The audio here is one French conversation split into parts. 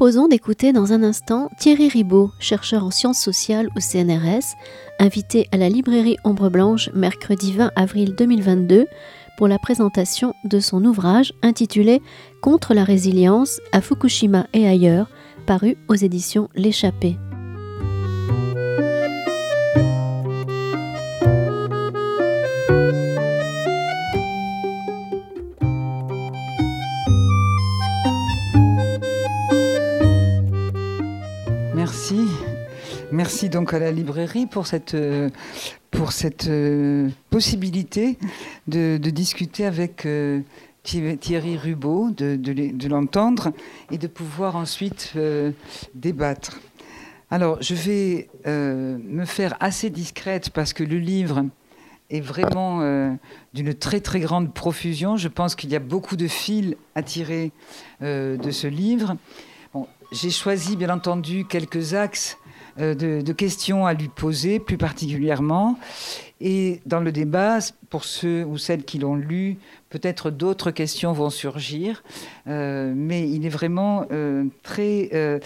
proposons d'écouter dans un instant Thierry Ribaud, chercheur en sciences sociales au CNRS, invité à la librairie Ombre Blanche mercredi 20 avril 2022 pour la présentation de son ouvrage intitulé Contre la résilience à Fukushima et ailleurs, paru aux éditions L'échappée. Donc à la librairie pour cette, euh, pour cette euh, possibilité de, discuter avec euh, Thierry Rubaud, de, l'entendre et de pouvoir ensuite débattre. Alors, je vais me faire assez discrète parce que le livre est vraiment d'une très très grande profusion. Je pense qu'il y a beaucoup de fils à tirer de ce livre. J'ai choisi bien entendu quelques axes euh, de, questions à lui poser plus particulièrement. Et dans le débat, pour ceux ou celles qui l'ont lu, peut-être d'autres questions vont surgir. Euh, mais il est vraiment euh, très...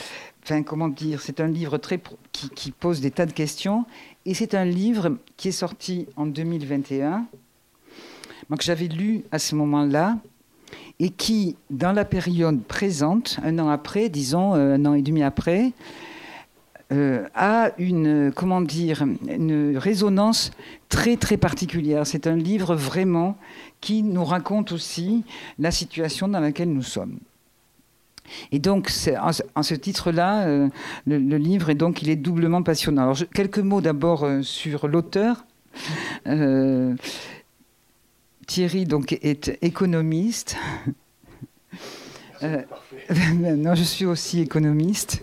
Enfin, comment dire C'est un livre très qui, qui, pose des tas de questions. Et c'est un livre qui est sorti en 2021, que j'avais lu à ce moment-là, et qui, dans la période présente, un an après, disons un an et demi après, euh, a une, comment dire, une résonance très très particulière. C'est un livre vraiment qui nous raconte aussi la situation dans laquelle nous sommes. Et donc, en, ce titre-là, euh, le, livre est donc il est doublement passionnant. Alors, quelques mots d'abord euh, sur l'auteur. Thierry donc est économiste. non, je suis aussi économiste.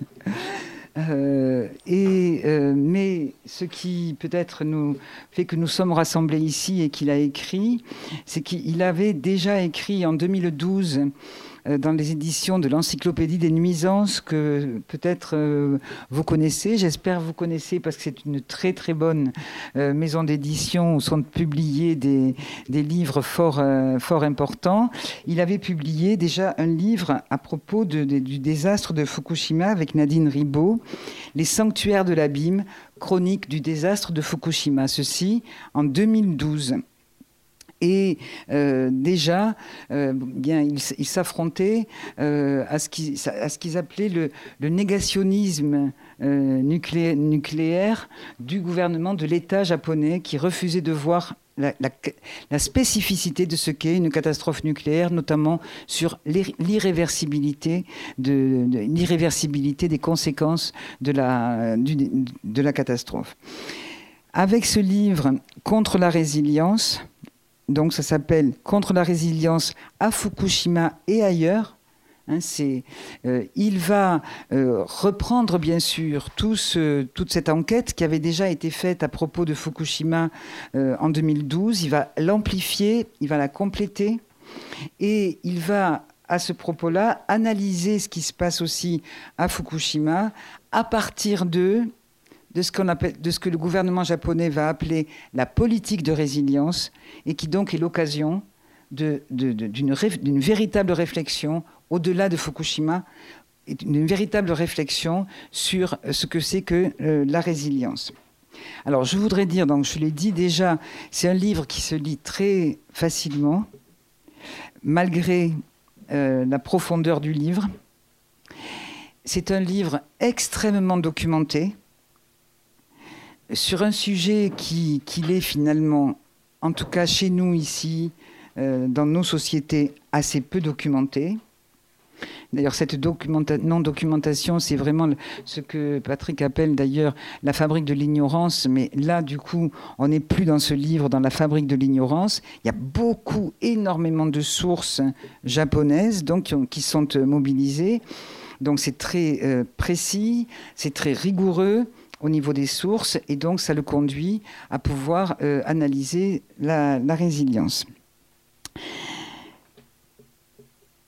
Euh, et, euh, mais ce qui peut-être nous fait que nous sommes rassemblés ici et qu'il a écrit, c'est qu'il avait déjà écrit en 2012 euh, dans les éditions de l'Encyclopédie des nuisances que peut-être euh, vous connaissez. J'espère vous connaissez parce que c'est une très très bonne euh, maison d'édition où sont publiés des, livres fort, importants. Il avait publié déjà un livre à propos du désastre de Fukushima avec Nadine Ribaud, Les sanctuaires de l'abîme, chronique du désastre de Fukushima. Ceci en 2012. Et euh, déjà, euh, bien, ils s'affrontaient euh, à ce qu'ils appelaient le, négationnisme nucléaire du gouvernement de l'État japonais qui refusait de voir la, spécificité de ce qu'est une catastrophe nucléaire, notamment sur l'irréversibilité de, l'irréversibilité des conséquences de la catastrophe. Avec ce livre Contre la résilience, donc ça s'appelle Contre la résilience à Fukushima et ailleurs. Hein, euh, il va euh, reprendre bien sûr toute cette enquête qui avait déjà été faite à propos de Fukushima euh, en 2012. Il va l'amplifier, il va la compléter et il va à ce propos-là analyser ce qui se passe aussi à Fukushima à partir de de ce, que le gouvernement japonais va appeler la politique de résilience, et qui donc est l'occasion d'une, véritable réflexion au-delà de Fukushima, d'une véritable réflexion sur ce que c'est que euh, la résilience. Alors je voudrais dire, donc je l'ai dit déjà, c'est un livre qui se lit très facilement, malgré euh, la profondeur du livre. C'est un livre extrêmement documenté sur un sujet qui, est finalement, en tout cas chez nous ici, euh, dans nos sociétés, assez peu documenté. D'ailleurs, cette non-documentation, c'est vraiment ce que Patrick appelle d'ailleurs la fabrique de l'ignorance. Mais là, du coup, on n'est plus dans ce livre, dans la fabrique de l'ignorance. Il y a beaucoup, énormément de sources japonaises donc, qui sont mobilisées. Donc c'est très euh, précis, c'est très rigoureux au niveau des sources et donc ça le conduit à pouvoir euh, analyser la, résilience.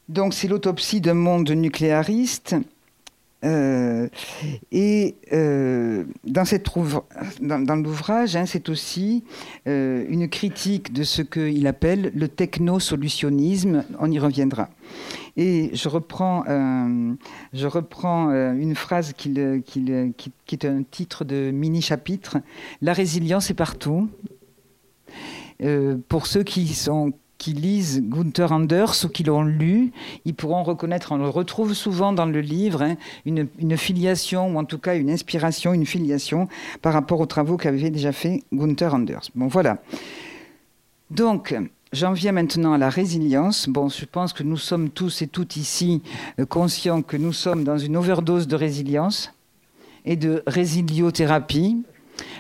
Donc c'est l'autopsie d'un monde nucléariste. Euh, et euh, dans, cette dans, l'ouvrage, hein, c'est aussi une critique de ce qu'il appelle le techno-solutionnisme. On y reviendra. Et je reprends, une phrase qui, est un titre de mini-chapitre. La résilience est partout. pour ceux qui sont qui lisent Gunther Anders ou qui l'ont lu, ils pourront reconnaître, on le retrouve souvent dans le livre, hein, une, filiation, ou en tout cas une inspiration, une filiation par rapport aux travaux qu'avait déjà fait Gunther Anders. Bon, voilà. Donc, J'en viens maintenant à la résilience. Bon, je pense que nous sommes tous et toutes ici euh, conscients que nous sommes dans une overdose de résilience et de résiliothérapie.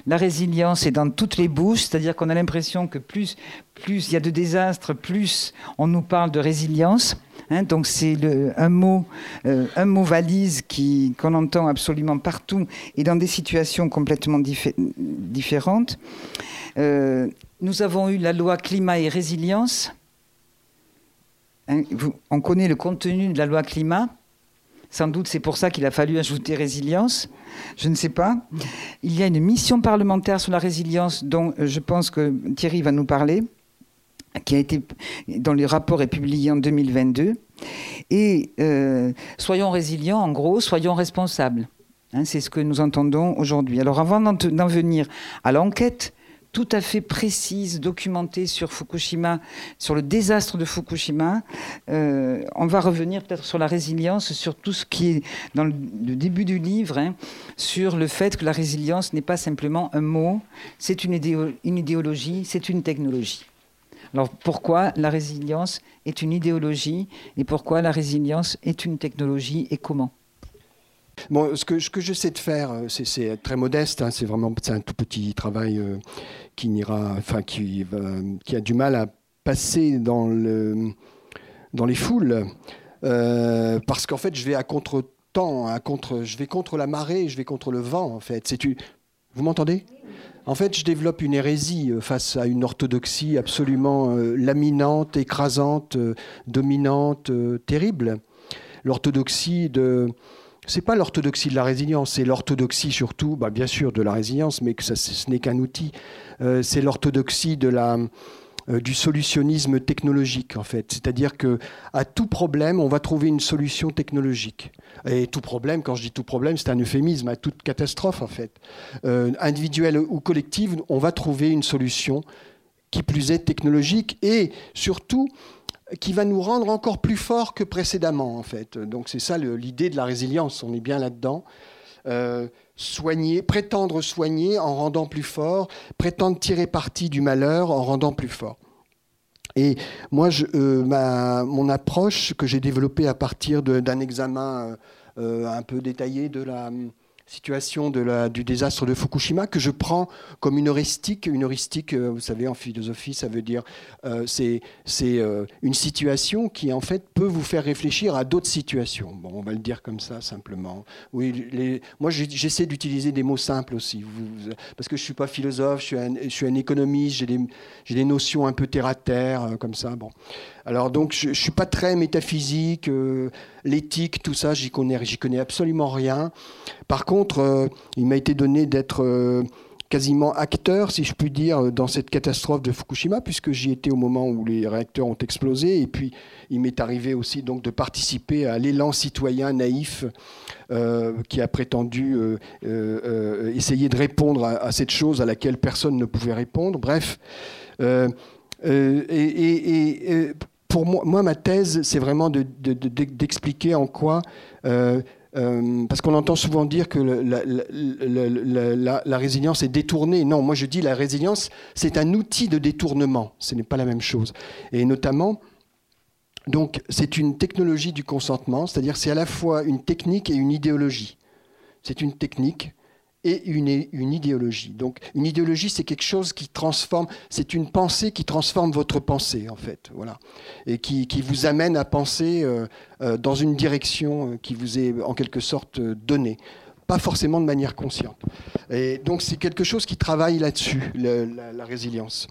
La résilience est dans toutes les bouches, c'est-à-dire qu'on a l'impression que plus, plus il y a de désastres, plus on nous parle de résilience. Hein. donc c'est un mot, euh, un mot valise qui qu'on entend absolument partout et dans des situations complètement différentes. Euh, nous avons eu la loi climat et résilience. Hein, on connaît le contenu de la loi climat. Sans doute c'est pour ça qu'il a fallu ajouter résilience. Je ne sais pas. Il y a une mission parlementaire sur la résilience dont euh, je pense que Thierry va nous parler, qui a été, dont le rapport est publié en 2022. Et euh, soyons résilients, en gros, soyons responsables. Hein, c'est ce que nous entendons aujourd'hui. Alors avant d'en venir à l'enquête tout à fait précise, documentée sur Fukushima, sur le désastre de Fukushima. Euh, on va revenir peut-être sur la résilience, sur tout ce qui est dans le, début du livre, hein, sur le fait que la résilience n'est pas simplement un mot, c'est une, une idéologie, c'est une technologie. Alors pourquoi la résilience est une idéologie et pourquoi la résilience est une technologie et comment? Bon, ce que, ce que j'essaie de faire, euh, c'est très modeste, hein, c'est vraiment un tout petit travail euh, qui n'ira, enfin qui, qui a du mal à passer dans, le, dans les foules, euh, parce qu'en fait, je vais à contre-temps, à contre, je vais contre la marée, je vais contre le vent, en fait. Vous m'entendez? En fait, je développe une hérésie euh, face à une orthodoxie absolument euh, laminante, écrasante, dominante, terrible. L'orthodoxie de c'est pas l'orthodoxie de la résilience, c'est l'orthodoxie surtout, bah bien sûr de la résilience, mais que ça, ce n'est qu'un outil. Euh, c'est l'orthodoxie de la, euh, du solutionnisme technologique en fait. C'est-à-dire que à tout problème, on va trouver une solution technologique. Et tout problème, quand je dis tout problème, c'est un euphémisme à toute catastrophe en fait. Euh, individuelle ou collective, on va trouver une solution qui plus est technologique et surtout qui va nous rendre encore plus forts que précédemment, en fait. Donc c'est ça l'idée de la résilience, on est bien là-dedans. Euh, soigner, prétendre soigner en rendant plus fort, prétendre tirer parti du malheur en rendant plus fort. Et moi, euh, mon approche que j'ai développée à partir d'un examen euh, un peu détaillé de la situation du désastre de Fukushima que je prends comme une heuristique. Une heuristique, euh, vous savez, en philosophie, ça veut dire euh, c'est euh, une situation qui en fait peut vous faire réfléchir à d'autres situations. Bon, on va le dire comme ça simplement. Oui, moi j'essaie d'utiliser des mots simples aussi, parce que je suis pas philosophe, je suis un, économiste, j'ai des, des, notions un peu terre à terre comme ça. Bon, alors donc je, ne suis pas très métaphysique, euh, l'éthique, tout ça, j'y connais, connais absolument rien. Par contre, euh, il m'a été donné d'être euh, quasiment acteur, si je puis dire, dans cette catastrophe de Fukushima, puisque j'y étais au moment où les réacteurs ont explosé, et puis il m'est arrivé aussi donc de participer à l'élan citoyen naïf qui a prétendu essayer de répondre à, cette chose à laquelle personne ne pouvait répondre. Bref. et, pour moi, ma thèse, c'est vraiment d'expliquer en quoi. Euh, euh, parce qu'on entend souvent dire que la, résilience est détournée. Non, moi je dis la résilience, c'est un outil de détournement. Ce n'est pas la même chose. Et notamment, donc, c'est une technologie du consentement, c'est-à-dire c'est à la fois une technique et une idéologie. C'est une technique et une, idéologie. Donc une idéologie, c'est quelque chose qui transforme, c'est une pensée qui transforme votre pensée, en fait, voilà, et qui, vous amène à penser euh, euh, dans une direction euh, qui vous est en quelque sorte donnée pas forcément de manière consciente. Et donc c'est quelque chose qui travaille là-dessus, la, résilience.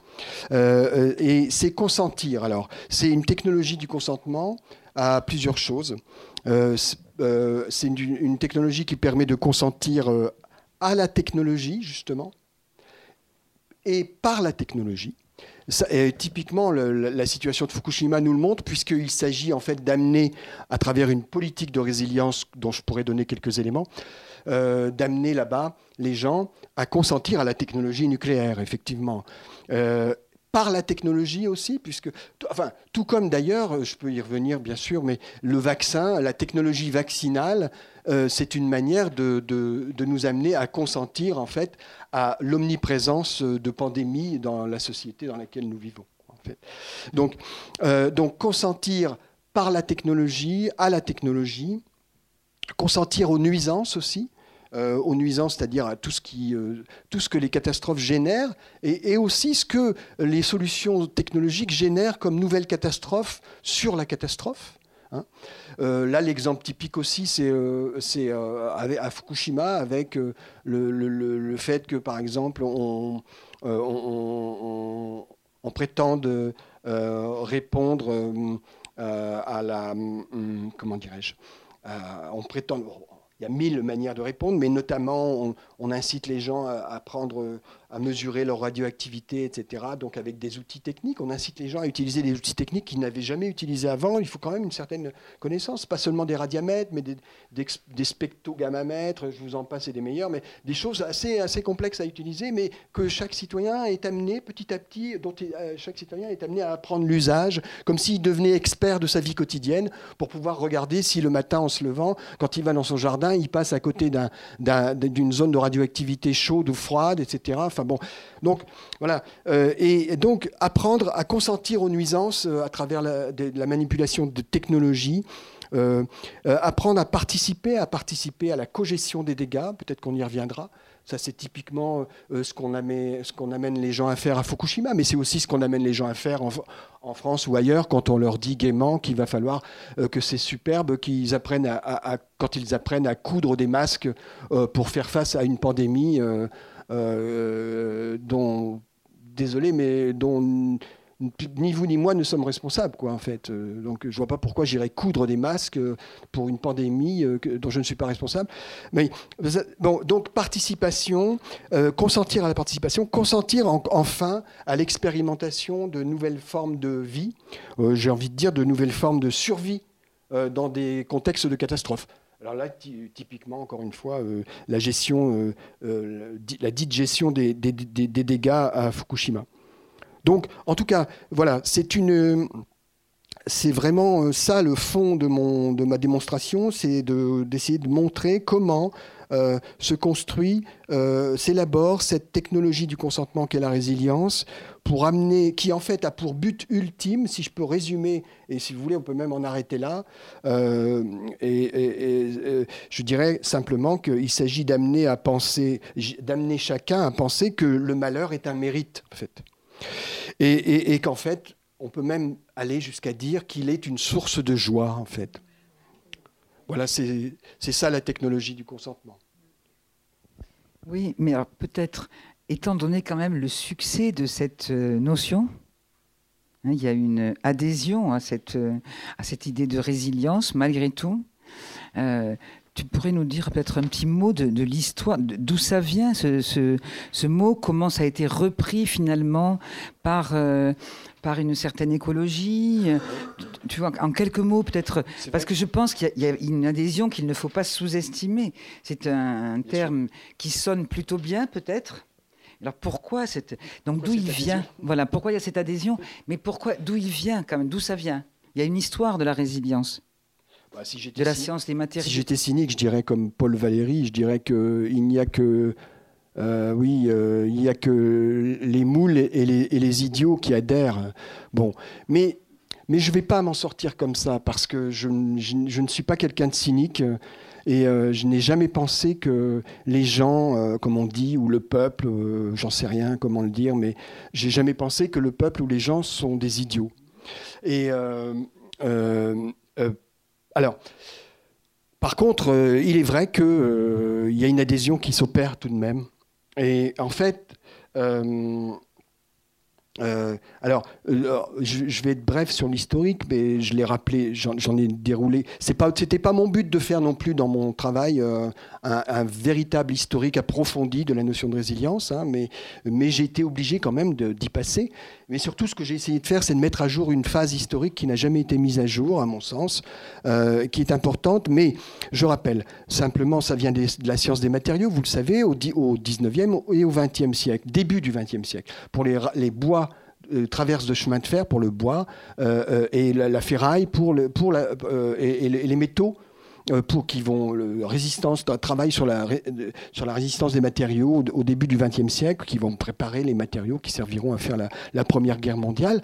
et c'est consentir. Alors c'est une technologie du consentement à plusieurs choses. c'est une, technologie qui permet de consentir à la technologie, justement, et par la technologie. typiquement, la situation de Fukushima nous le montre, puisqu'il s'agit en fait d'amener, à travers une politique de résilience dont je pourrais donner quelques éléments, euh, d'amener là-bas les gens à consentir à la technologie nucléaire, effectivement. Euh, par la technologie aussi, puisque, enfin, tout comme d'ailleurs, je peux y revenir bien sûr, mais le vaccin, la technologie vaccinale, euh, c'est une manière de, de, nous amener à consentir en fait à l'omniprésence de pandémies dans la société dans laquelle nous vivons. En fait. donc, euh, donc consentir par la technologie, à la technologie, consentir aux nuisances aussi, euh, aux nuisances, c'est-à-dire à tout ce, ce que les catastrophes génèrent, et, aussi ce que les solutions technologiques génèrent comme nouvelles catastrophes sur la catastrophe. Hein. Euh, là, l'exemple typique aussi, c'est euh, euh, à Fukushima, avec le, fait que, par exemple, on, on, prétende répondre à la... Hum, comment dirais-je On prétend il y a mille manières de répondre, mais notamment on, incite les gens à, prendre à mesurer leur radioactivité, etc. Donc avec des outils techniques, on incite les gens à utiliser des outils techniques qu'ils n'avaient jamais utilisés avant. Il faut quand même une certaine connaissance, pas seulement des radiamètres, mais des, des, je vous en passe, et des meilleurs, mais des choses assez, assez complexes à utiliser, mais que chaque citoyen est amené petit à petit, dont euh, chaque citoyen est amené à apprendre l'usage, comme s'il devenait expert de sa vie quotidienne, pour pouvoir regarder si le matin en se levant, quand il va dans son jardin, il passe à côté d'une zone de radioactivité chaude ou froide, etc. Enfin, donc voilà, euh, et, donc apprendre à consentir aux nuisances euh, à travers la, la, manipulation de technologies. Euh, apprendre à participer, à participer à la cogestion des dégâts, peut-être qu'on y reviendra. Ça, c'est typiquement ce qu'on amène, amène, les gens à faire à Fukushima, mais c'est aussi ce qu'on amène les gens à faire en, France ou ailleurs quand on leur dit gaiement qu'il va falloir que c'est superbe, qu'ils apprennent à, quand ils apprennent à coudre des masques pour faire face à une pandémie. Euh, dont, désolé, mais dont ni vous ni moi ne sommes responsables, quoi, en fait. Euh, donc, je vois pas pourquoi j'irais coudre des masques euh, pour une pandémie dont je ne suis pas responsable. Mais bon, donc participation, consentir à la participation, consentir enfin à l'expérimentation de nouvelles formes de vie. J'ai envie de dire de nouvelles formes de survie dans des contextes de catastrophe. Alors là, typiquement, encore une fois, euh, la gestion, euh, euh, la dite gestion des, dégâts à Fukushima. Donc, en tout cas, voilà, c'est une, c'est vraiment ça le fond de mon, de ma démonstration, c'est d'essayer de montrer comment euh, se construit, euh, s'élabore cette technologie du consentement qu'est la résilience, pour amener, qui en fait a pour but ultime, si je peux résumer, et si vous voulez, on peut même en arrêter là, euh, et, je dirais simplement qu'il s'agit d'amener à penser, d'amener chacun à penser que le malheur est un mérite, en fait. Et, qu'en fait, on peut même aller jusqu'à dire qu'il est une source de joie, en fait. Voilà, c'est ça la technologie du consentement. Oui, mais peut-être, étant donné quand même le succès de cette euh, notion, hein, il y a une adhésion à cette, euh, idée de résilience malgré tout. Euh, tu pourrais nous dire peut-être un petit mot de, l'histoire, d'où ça vient ce, ce, mot, comment ça a été repris finalement par, par une certaine écologie Tu vois, en quelques mots peut-être, parce que je pense qu'il y, a une adhésion qu'il ne faut pas sous-estimer. C'est un, terme qui sonne plutôt bien peut-être. Alors pourquoi cette donc d'où il vient Voilà, pourquoi il y a cette adhésion? Mais pourquoi d'où il vient quand même? D'où ça vient? Il y a une histoire de la résilience. Bah, de la science des matériaux. Si j'étais cynique, je dirais comme Paul Valéry, je dirais qu'il n'y a que euh, oui, euh, il n'y a que les moules et les, idiots qui adhèrent. Bon, mais, je ne vais pas m'en sortir comme ça parce que je, ne suis pas quelqu'un de cynique et euh, je n'ai jamais pensé que les gens, comme on dit, ou le peuple, j'en sais rien comment le dire, mais j'ai jamais pensé que le peuple ou les gens sont des idiots. Et alors. Par contre, il est vrai qu'il y a une adhésion qui s'opère tout de même. Et en fait, euh, euh, alors, je, vais être bref sur l'historique, mais je l'ai rappelé, j'en ai déroulé. C'est pas, c'était pas mon but de faire non plus dans mon travail euh, un, véritable historique approfondi de la notion de résilience, hein, mais j'ai été obligé quand même d'y passer. Mais surtout, ce que j'ai essayé de faire, c'est de mettre à jour une phase historique qui n'a jamais été mise à jour, à mon sens, qui est importante. Mais je rappelle, simplement, ça vient de la science des matériaux, vous le savez, au, au 19e et au 20e siècle, début du 20e siècle. Pour les, bois euh, traverse de chemin de fer pour le bois euh, euh, et la, ferraille pour, et, les métaux pour qui vont le résistance travail sur la sur la résistance des matériaux au, début du XXe siècle qui vont préparer les matériaux qui serviront à faire la, première guerre mondiale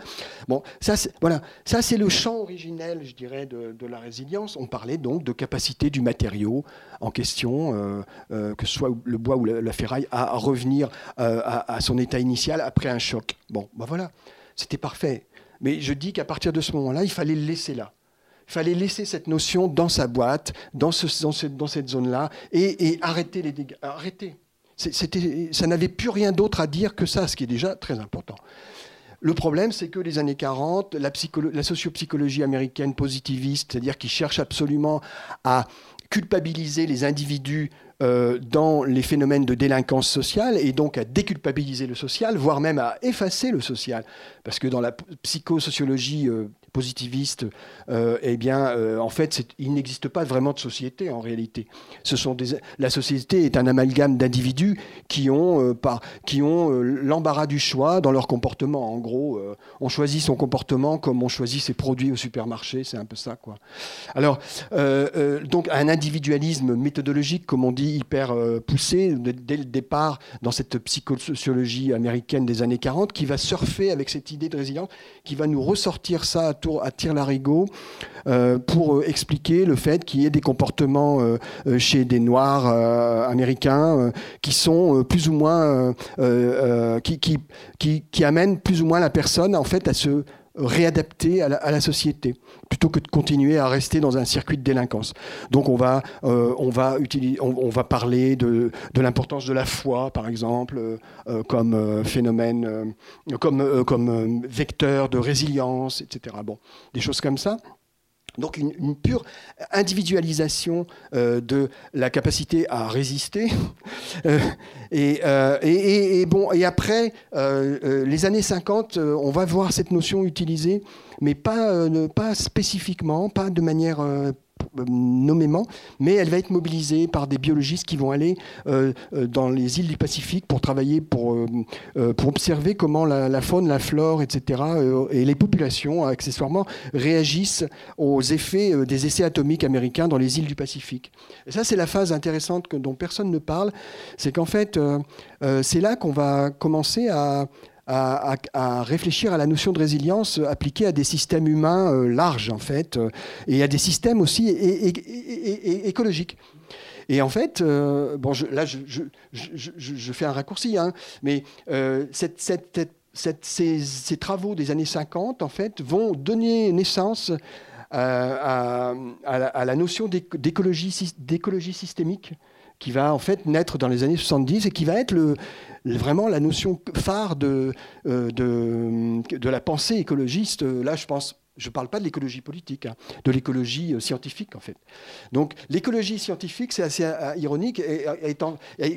bon ça voilà ça c'est le champ originel je dirais de, la résilience on parlait donc de capacité du matériau en question, euh, euh, que ce soit le bois ou la, ferraille, à, revenir euh, à, son état initial après un choc. Bon, ben voilà, c'était parfait. Mais je dis qu'à partir de ce moment-là, il fallait le laisser là. Il fallait laisser cette notion dans sa boîte, dans, ce, dans, cette zone-là, et, arrêter les dégâts. Arrêter. ça n'avait plus rien d'autre à dire que ça, ce qui est déjà très important. Le problème, c'est que les années 40, la, la sociopsychologie américaine positiviste, c'est-à-dire qui cherche absolument à culpabiliser les individus euh, dans les phénomènes de délinquance sociale et donc à déculpabiliser le social, voire même à effacer le social. Parce que dans la psychosociologie euh, positiviste, euh, eh bien, en fait, il n'existe pas vraiment de société en réalité. La société est un amalgame d'individus qui ont, ont l'embarras du choix dans leur comportement. En gros, on choisit son comportement comme on choisit ses produits au supermarché, c'est un peu ça, quoi. Alors, donc, un individualisme méthodologique, comme on dit, hyper euh, poussé dès le départ dans cette psychosociologie américaine des années 40 qui va surfer avec cette idée de résilience, qui va nous ressortir ça tour, à tire-larigot euh, pour euh, expliquer le fait qu'il y ait des comportements chez des Noirs américains qui sont plus ou moins qui, qui, qui, qui amènent plus ou moins la personne en fait à se réadapter à la, société, plutôt que de continuer à rester dans un circuit de délinquance. Donc on va, euh, on va, utiliser, on, va parler de, de l'importance de la foi, par exemple, euh, euh, comme phénomène, comme, comme vecteur de résilience, etc. Bon, des choses comme ça. Donc une, pure individualisation euh, de la capacité à résister. Euh, euh, et, après, les années 50, on va voir cette notion utilisée, mais pas, spécifiquement, pas de manière nommément, mais elle va être mobilisée par des biologistes qui vont aller euh, euh, dans les îles du Pacifique pour travailler, pour, pour observer comment la, faune, la flore, etc., et les populations, accessoirement, réagissent aux effets des essais atomiques américains dans les îles du Pacifique. Et ça, c'est la phase intéressante dont personne ne parle, c'est qu'en fait, c'est là qu'on va commencer à à, réfléchir à la notion de résilience appliquée à des systèmes humains euh, larges, en fait, euh, et à des systèmes aussi écologiques. Et en fait, euh, bon, là, je, fais un raccourci, hein, mais cette, ces, travaux des années 50, en fait, vont donner naissance à, à la, notion d'écologie systémique qui va en fait naître dans les années 70 et qui va être le, vraiment la notion phare de, euh, de, de, la pensée écologiste. Là, je pense je ne parle pas de l'écologie politique, hein, de l'écologie euh, scientifique en fait. Donc l'écologie scientifique, c'est assez euh, ironique,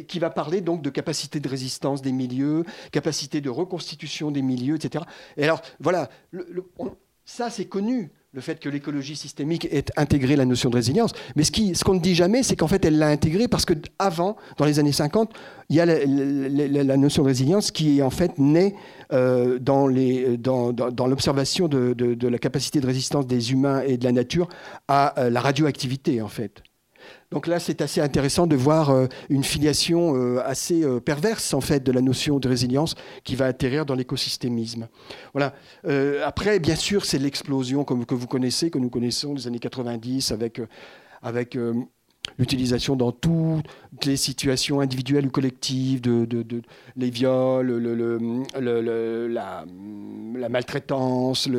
qui va parler donc de capacité de résistance des milieux, capacité de reconstitution des milieux, etc. Et alors voilà, ça c'est connu le fait que l'écologie systémique ait intégré la notion de résilience. Mais ce qu'on ne dit jamais, c'est qu'en fait, elle l'a intégrée parce qu'avant, dans les années 50, il y a la, notion de résilience qui est en fait née euh, dans l'observation de, la capacité de résistance des humains et de la nature à euh, la radioactivité, en fait. Donc là, c'est assez intéressant de voir euh, une filiation euh, assez euh, perverse en fait de la notion de résilience qui va atterrir dans l'écosystémisme. Voilà. après, bien sûr, c'est l'explosion que vous connaissez, que nous connaissons des années 90 avec avec l'utilisation dans toutes les situations individuelles ou collectives, de, les viols, le, la, maltraitance,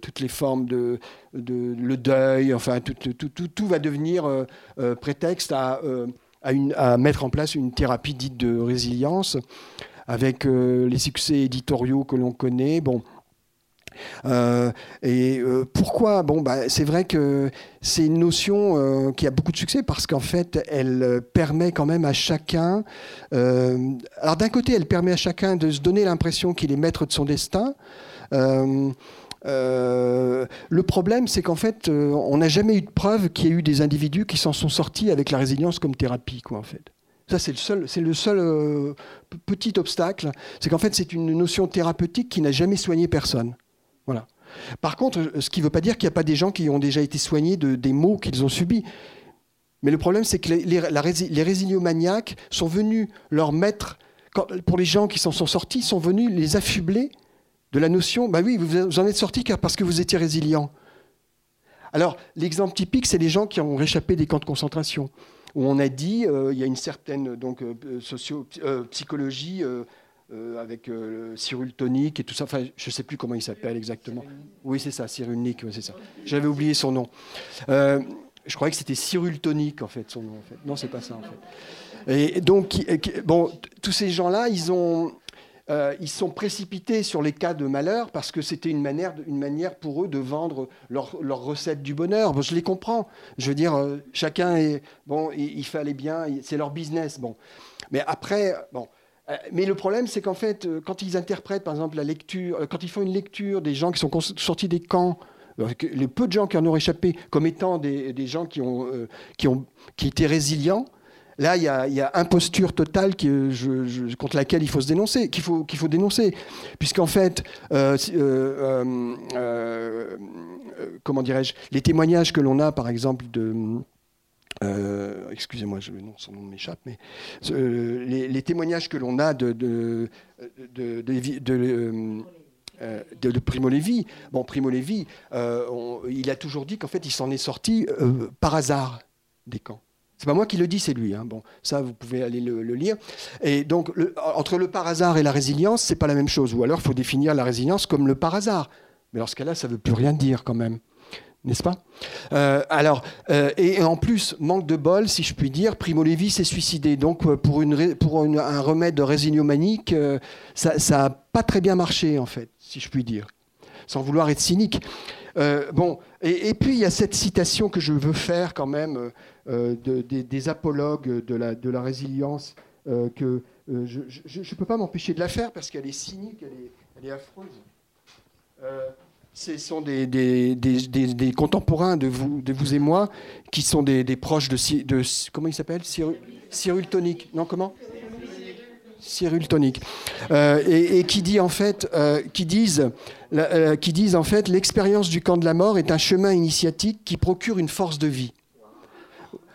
toutes les formes de, le deuil, enfin tout, tout, tout, va devenir euh, euh, prétexte à, euh, à, mettre en place une thérapie dite de résilience, avec les succès éditoriaux que l'on connaît. Bon, euh, et euh, pourquoi? Bon, bah, c'est vrai que c'est une notion euh, qui a beaucoup de succès parce qu'en fait, elle permet quand même à chacun. alors d'un côté, elle permet à chacun de se donner l'impression qu'il est maître de son destin. le problème, c'est qu'en fait, on n'a jamais eu de preuve qu'il y ait eu des individus qui s'en sont sortis avec la résilience comme thérapie, quoi, en fait. Ça, c'est le seul, c'est le seul petit obstacle. C'est qu'en fait, c'est une notion thérapeutique qui n'a jamais soigné personne. Voilà. Par contre, ce qui ne veut pas dire qu'il n'y a pas des gens qui ont déjà été soignés de, des maux qu'ils ont subis. Mais le problème, c'est que les, les, résiliomaniaques sont venus leur mettre, pour les gens qui s'en sont sortis, sont venus les affubler de la notion, bah oui, vous en êtes sortis parce que vous étiez résilient. Alors, l'exemple typique, c'est les gens qui ont réchappé des camps de concentration, où on a dit, euh, il y a une certaine donc, euh, euh, psychologie avec euh, Cyril Tonic et tout ça. Enfin, je ne sais plus comment il s'appelle exactement. Oui, c'est ça, Cyrulnik, c'est ça. J'avais oublié son nom. Euh, je croyais que c'était Cyril Tonic, en fait, son nom. En fait. Non, c'est pas ça, en fait. Et donc, bon, tous ces gens-là, ils ont. ils sont précipités sur les cas de malheur parce que c'était une manière, une manière pour eux de vendre leur, recette du bonheur. Bon, je les comprends. Je veux dire, chacun est bon. Il, il fallait bien, c'est leur business. Bon, mais après, bon, euh, mais le problème, c'est qu'en fait, euh, quand ils interprètent, par exemple, la lecture, euh, quand ils font une lecture des gens qui sont sortis des camps, les peu de gens qui en ont échappé, comme étant des, gens qui, ont, qui, ont, qui étaient résilients, Là, il y, a, imposture totale contre laquelle il faut se dénoncer, qu'il faut, qu'il faut dénoncer, puisqu'en fait, comment dirais-je, les témoignages que l'on a, par exemple, de euh, excusez-moi, son nom m'échappe, mais euh, les, témoignages que l'on a de, euh, Primo Levi. Bon, Primo Levi, il a toujours dit qu'en fait, il s'en est sorti par hasard des camps. C'est pas moi qui le dis, c'est lui. Hein. Bon, ça, vous pouvez aller le, lire. Et donc, entre le par hasard et la résilience, c'est pas la même chose. Ou alors, il faut définir la résilience comme le par hasard. Mais dans ce cas-là, ça veut plus rien dire quand même n'est-ce pas? Euh, Alors, euh, et, en plus, manque de bol, si je puis dire, Primo Levi s'est suicidé. Donc, euh, pour, une, pour un remède de résiliomanique, ça n'a pas très bien marché, en fait, si je puis dire, sans vouloir être cynique. bon, et, puis il y a cette citation que je veux faire quand même des, apologues de la, de la résilience, que je ne peux pas m'empêcher de la faire parce qu'elle est cynique, elle est, elle est affreuse. Ce sont des, contemporains de vous, et moi qui sont des, proches de, Comment il s'appelle Tonic. Non, comment? Cyril Tonic. Euh, et, qui, dit en fait, euh, qui, disent, euh, qui disent en fait l'expérience du camp de la mort est un chemin initiatique qui procure une force de vie.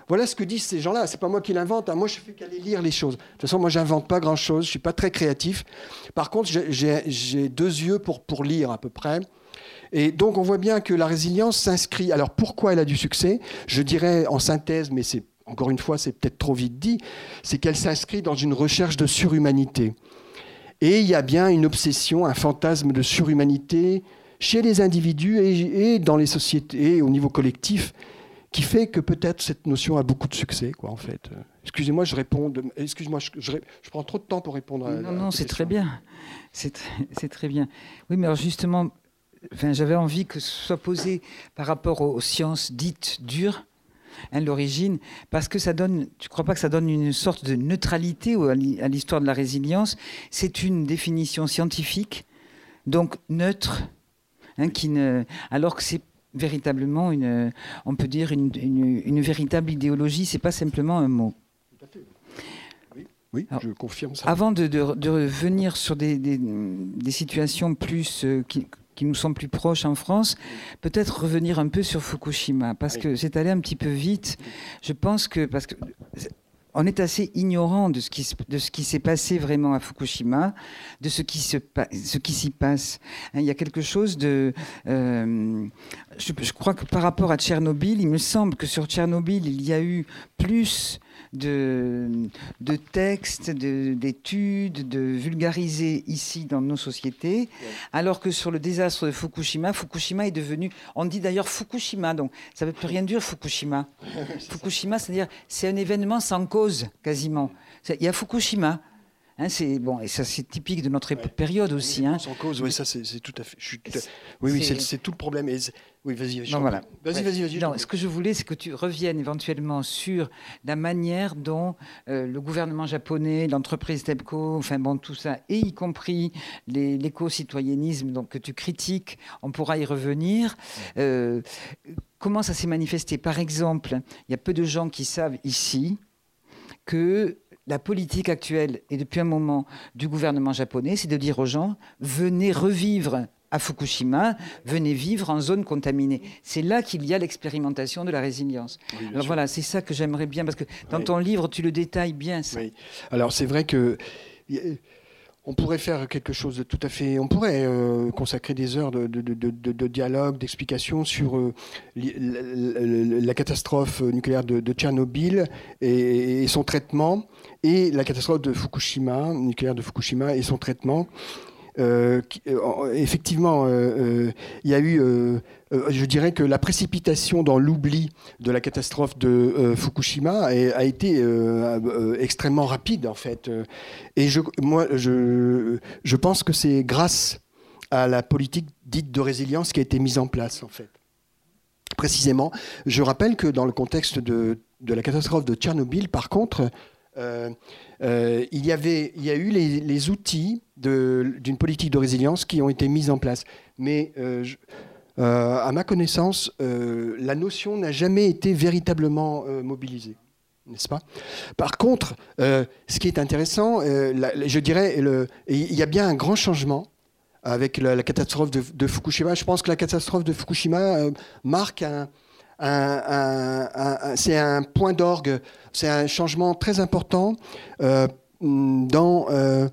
Voilà ce que disent ces gens-là. C'est pas moi qui l'invente. Hein. Moi, je fais qu'aller lire les choses. De toute façon, moi, j'invente pas grand-chose. Je suis pas très créatif. Par contre, j'ai deux yeux pour lire à peu près. Et donc on voit bien que la résilience s'inscrit. Alors pourquoi elle a du succès? Je dirais en synthèse, mais c'est encore une fois c'est peut-être trop vite dit, c'est qu'elle s'inscrit dans une recherche de surhumanité. Et il y a bien une obsession, un fantasme de surhumanité chez les individus et, dans les sociétés, au niveau collectif, qui fait que peut-être cette notion a beaucoup de succès, quoi, en fait. Excusez-moi, je réponds. Excuse-moi, je, prends trop de temps pour répondre. À, non, non, c'est très bien. C'est très bien. Oui, mais alors justement, j'avais envie que ce soit posé par rapport aux, sciences dites dures, hein, l'origine, parce que ça donne, tu crois pas que ça donne une sorte de neutralité à l'histoire de la résilience? C'est une définition scientifique, donc neutre, hein, qui ne, alors que c'est véritablement une, on peut dire une, une, véritable idéologie, c'est pas simplement un mot. Oui, je confirme ça. Avant de, de, revenir sur des, des, situations plus euh, qui, qui nous sont plus proches en France, peut-être revenir un peu sur Fukushima, parce que c'est allé un petit peu vite. Je pense que, parce que on est assez ignorant de ce qui, de ce qui s'est passé vraiment à Fukushima, de ce qui, se, ce qui s'y passe. Hein, il y a quelque chose de... Euh, je, je, crois que par rapport à Tchernobyl, il me semble que sur Tchernobyl, il y a eu plus de, de textes, d'études, de, vulgariser ici dans nos sociétés, alors que sur le désastre de Fukushima, Fukushima est devenu, on dit d'ailleurs Fukushima, donc ça ne veut plus rien dire Fukushima. Fukushima, c'est-à-dire c'est un événement sans cause quasiment. Il y a Fukushima. Hein, c'est bon, et ça c'est typique de notre période aussi. Hein. Sans cause, oui, ça c'est tout à fait. Oui, oui, c'est tout le problème. Oui, vas-y, vas-y. Voilà. Vas-y, vas-y, vas-y. ce que je voulais, c'est que tu reviennes éventuellement sur la manière dont euh, le gouvernement japonais, l'entreprise TEPCO, enfin bon, tout ça, et y compris l'éco-citoyennisme donc, que tu critiques, on pourra y revenir. Euh, comment ça s'est manifesté? Par exemple, il y a peu de gens qui savent ici que la politique actuelle et depuis un moment du gouvernement japonais, c'est de dire aux gens venez revivre à Fukushima, venez vivre en zone contaminée. C'est là qu'il y a l'expérimentation de la résilience. Alors voilà, c'est ça que j'aimerais bien, parce que dans ton livre, tu le détailles bien. Oui. Alors c'est vrai que on pourrait faire quelque chose de tout à fait. On pourrait euh, consacrer des heures de, dialogue, d'explication sur euh, la, catastrophe nucléaire de, Tchernobyl et, son traitement, et la catastrophe de Fukushima, nucléaire de Fukushima et son traitement. Euh, effectivement, il y a eu euh, je dirais que la précipitation dans l'oubli de la catastrophe de euh, Fukushima a, été euh, extrêmement rapide en fait. Et moi, je, pense que c'est grâce à la politique dite de résilience qui a été mise en place en fait. Précisément, je rappelle que dans le contexte de la catastrophe de Tchernobyl, par contre, il, y avait, il y a eu les, outils d'une politique de résilience qui ont été mis en place. Mais euh, à ma connaissance, euh, la notion n'a jamais été véritablement euh, mobilisée. N'est-ce pas? Par contre, ce qui est intéressant, je dirais, il y a bien un grand changement avec la, catastrophe de, Fukushima. Je pense que la catastrophe de Fukushima marque un, c'est un point d'orgue, c'est un changement très important dans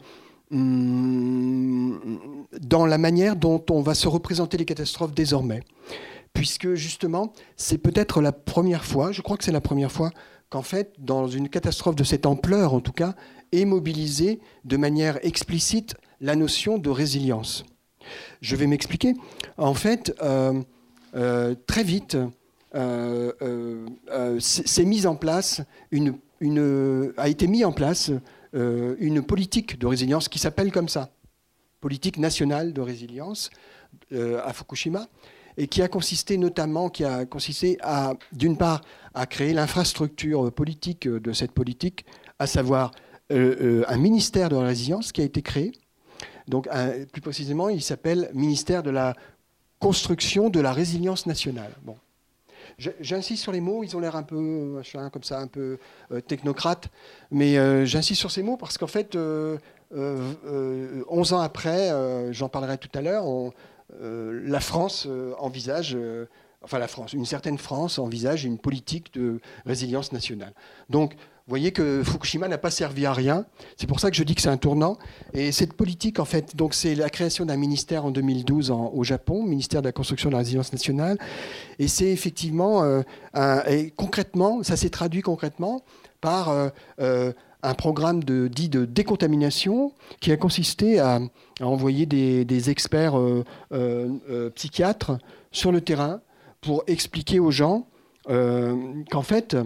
Hum, dans la manière dont on va se représenter les catastrophes désormais. Puisque justement, c'est peut-être la première fois, je crois que c'est la première fois, qu'en fait, dans une catastrophe de cette ampleur en tout cas, est mobilisée de manière explicite la notion de résilience. Je vais m'expliquer. En fait, euh, euh, très vite, euh, s'est mise en place une, a été mis en place euh, une politique de résilience qui s'appelle comme ça, politique nationale de résilience euh, à Fukushima, et qui a consisté notamment, qui a consisté à, d'une part, à créer l'infrastructure politique de cette politique, à savoir euh, un ministère de la résilience qui a été créé. Donc, plus précisément, il s'appelle ministère de la construction de la résilience nationale. Bon. J'insiste sur les mots, ils ont l'air un peu comme ça, un peu euh, technocrate, mais euh, j'insiste sur ces mots parce qu'en fait, 11 euh, ans après, j'en parlerai tout à l'heure, la France envisage enfin la France, une certaine France envisage une politique de résilience nationale. Donc vous voyez que Fukushima n'a pas servi à rien. C'est pour ça que je dis que c'est un tournant. Et cette politique, en fait, donc c'est la création d'un ministère en 2012 au Japon, ministère de la construction de la résilience nationale. Et c'est effectivement, euh, et concrètement, ça s'est traduit concrètement par euh, euh, un programme dit de décontamination qui a consisté à, envoyer des, experts psychiatres sur le terrain pour expliquer aux gens qu'en fait,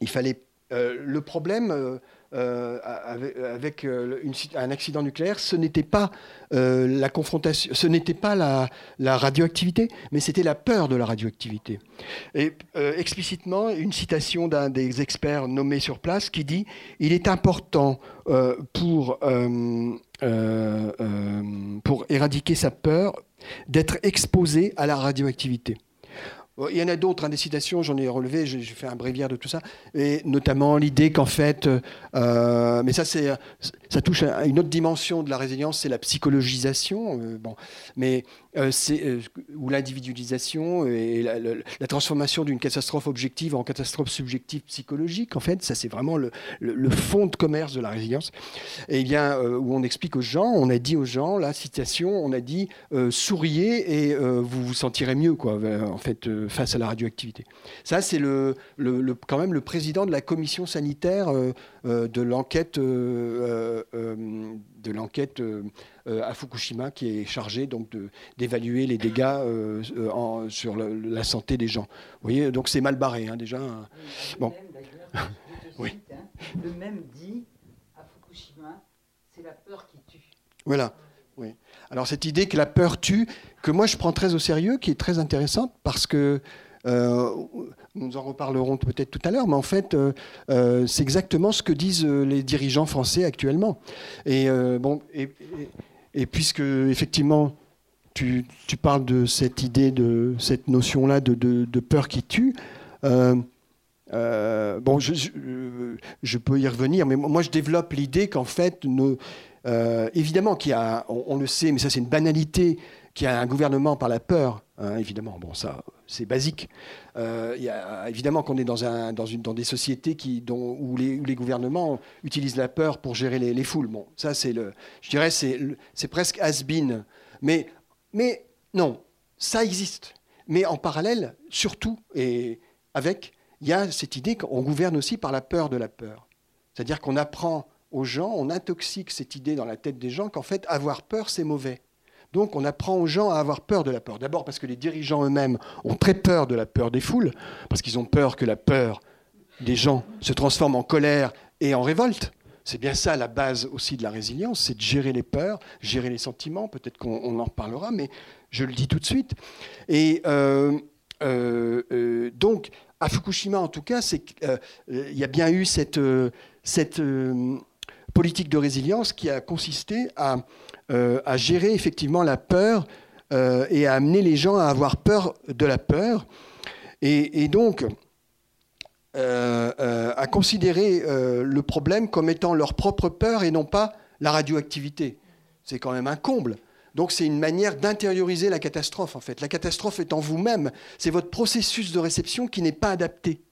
il fallait le problème euh, euh, avec, un accident nucléaire, ce n'était pas la confrontation, ce n'était pas la, radioactivité, mais c'était la peur de la radioactivité. Et explicitement, une citation d'un des experts nommés sur place qui dit il est important pour pour éradiquer sa peur d'être exposé à la radioactivité. Il y en a d'autres, hein, des citations, j'en ai relevé, j'ai fait un bréviaire de tout ça, et notamment l'idée qu'en fait, euh, mais ça, ça touche à une autre dimension de la résilience, c'est la psychologisation, euh, bon, mais euh, ou l'individualisation et la, transformation d'une catastrophe objective en catastrophe subjective psychologique. En fait, ça, c'est vraiment le, fond de commerce de la résilience. Et bien, où on explique aux gens, on a dit aux gens, la citation, on a dit souriez et vous vous sentirez mieux, quoi. En fait face à la radioactivité. Ça, c'est le, quand même le président de la commission sanitaire de l'enquête de l'enquête à Fukushima qui est chargé donc d'évaluer les dégâts en, sur la santé des gens. Vous voyez, donc c'est mal barré hein, déjà. Bon. oui. Hein. Le même dit à Fukushima, c'est la peur qui tue. Voilà. Oui. Alors cette idée que la peur tue, que moi je prends très au sérieux, qui est très intéressante parce que euh, nous en reparlerons peut-être tout à l'heure, mais en fait, euh, euh, c'est exactement ce que disent les dirigeants français actuellement. Et puisque effectivement, tu, parles de cette idée, de cette notion-là de, peur qui tue. je, peux y revenir, mais moi je développe l'idée qu'en fait, euh, évidemment on, le sait, mais ça c'est une banalité, qu'il y a un gouvernement par la peur. Hein, évidemment, bon ça c'est basique. Euh, y a, évidemment qu'on est dans, un, dans, une, dans, des sociétés où, les, gouvernements utilisent la peur pour gérer les, les foules. Bon, ça c'est le, je dirais c'est, c'est presque has-been. Mais, mais non, ça existe. Mais en parallèle, surtout et avec, il y a cette idée qu'on gouverne aussi par la peur de la peur. C'est-à-dire qu'on apprend aux gens, on intoxique cette idée dans la tête des gens qu'en fait, avoir peur, c'est mauvais. Donc on apprend aux gens à avoir peur de la peur. D'abord parce que les dirigeants eux-mêmes ont très peur de la peur des foules, parce qu'ils ont peur que la peur des gens se transforme en colère et en révolte. C'est bien ça la base aussi de la résilience, c'est de gérer les peurs, gérer les sentiments. Peut-être qu'on en reparlera, mais je le dis tout de suite. Et euh, euh, euh, donc, à Fukushima, en tout cas, il y a bien eu cette, cette politique de résilience qui a consisté à, euh, gérer effectivement la peur euh, et à amener les gens à avoir peur de la peur. Et, donc, euh, à considérer le problème comme étant leur propre peur et non pas la radioactivité. C'est quand même un comble. Donc c'est une manière d'intérioriser la catastrophe en fait. La catastrophe est en vous-même. C'est votre processus de réception qui n'est pas adapté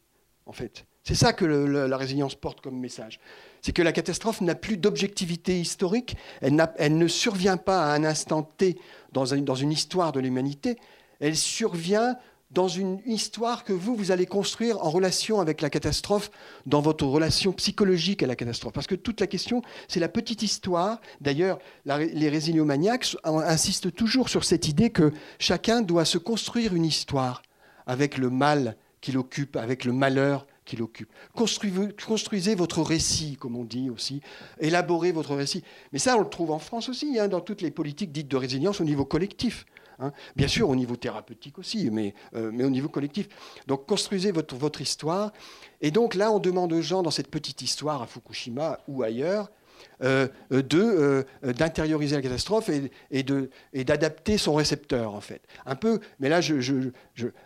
en fait. C'est ça que la résilience porte comme message c'est que la catastrophe n'a plus d'objectivité historique, elle, ne survient pas à un instant T dans, une histoire de l'humanité, elle survient dans une histoire que vous, vous allez construire en relation avec la catastrophe, dans votre relation psychologique à la catastrophe. Parce que toute la question, c'est la petite histoire. D'ailleurs, les résiliomaniacs insistent toujours sur cette idée que chacun doit se construire une histoire avec le mal qu'il occupe, avec le malheur l'occupe. Construisez, votre récit, comme on dit aussi. Élaborez votre récit. Mais ça, on le trouve en France aussi, hein, dans toutes les politiques dites de résilience au niveau collectif. Hein. Bien sûr, au niveau thérapeutique aussi, mais, euh, mais au niveau collectif. Donc, construisez votre, votre histoire. Et donc là, on demande aux gens, dans cette petite histoire à Fukushima ou ailleurs, d'intérioriser la catastrophe et, et d'adapter son récepteur en fait. Un peu, mais là je, je,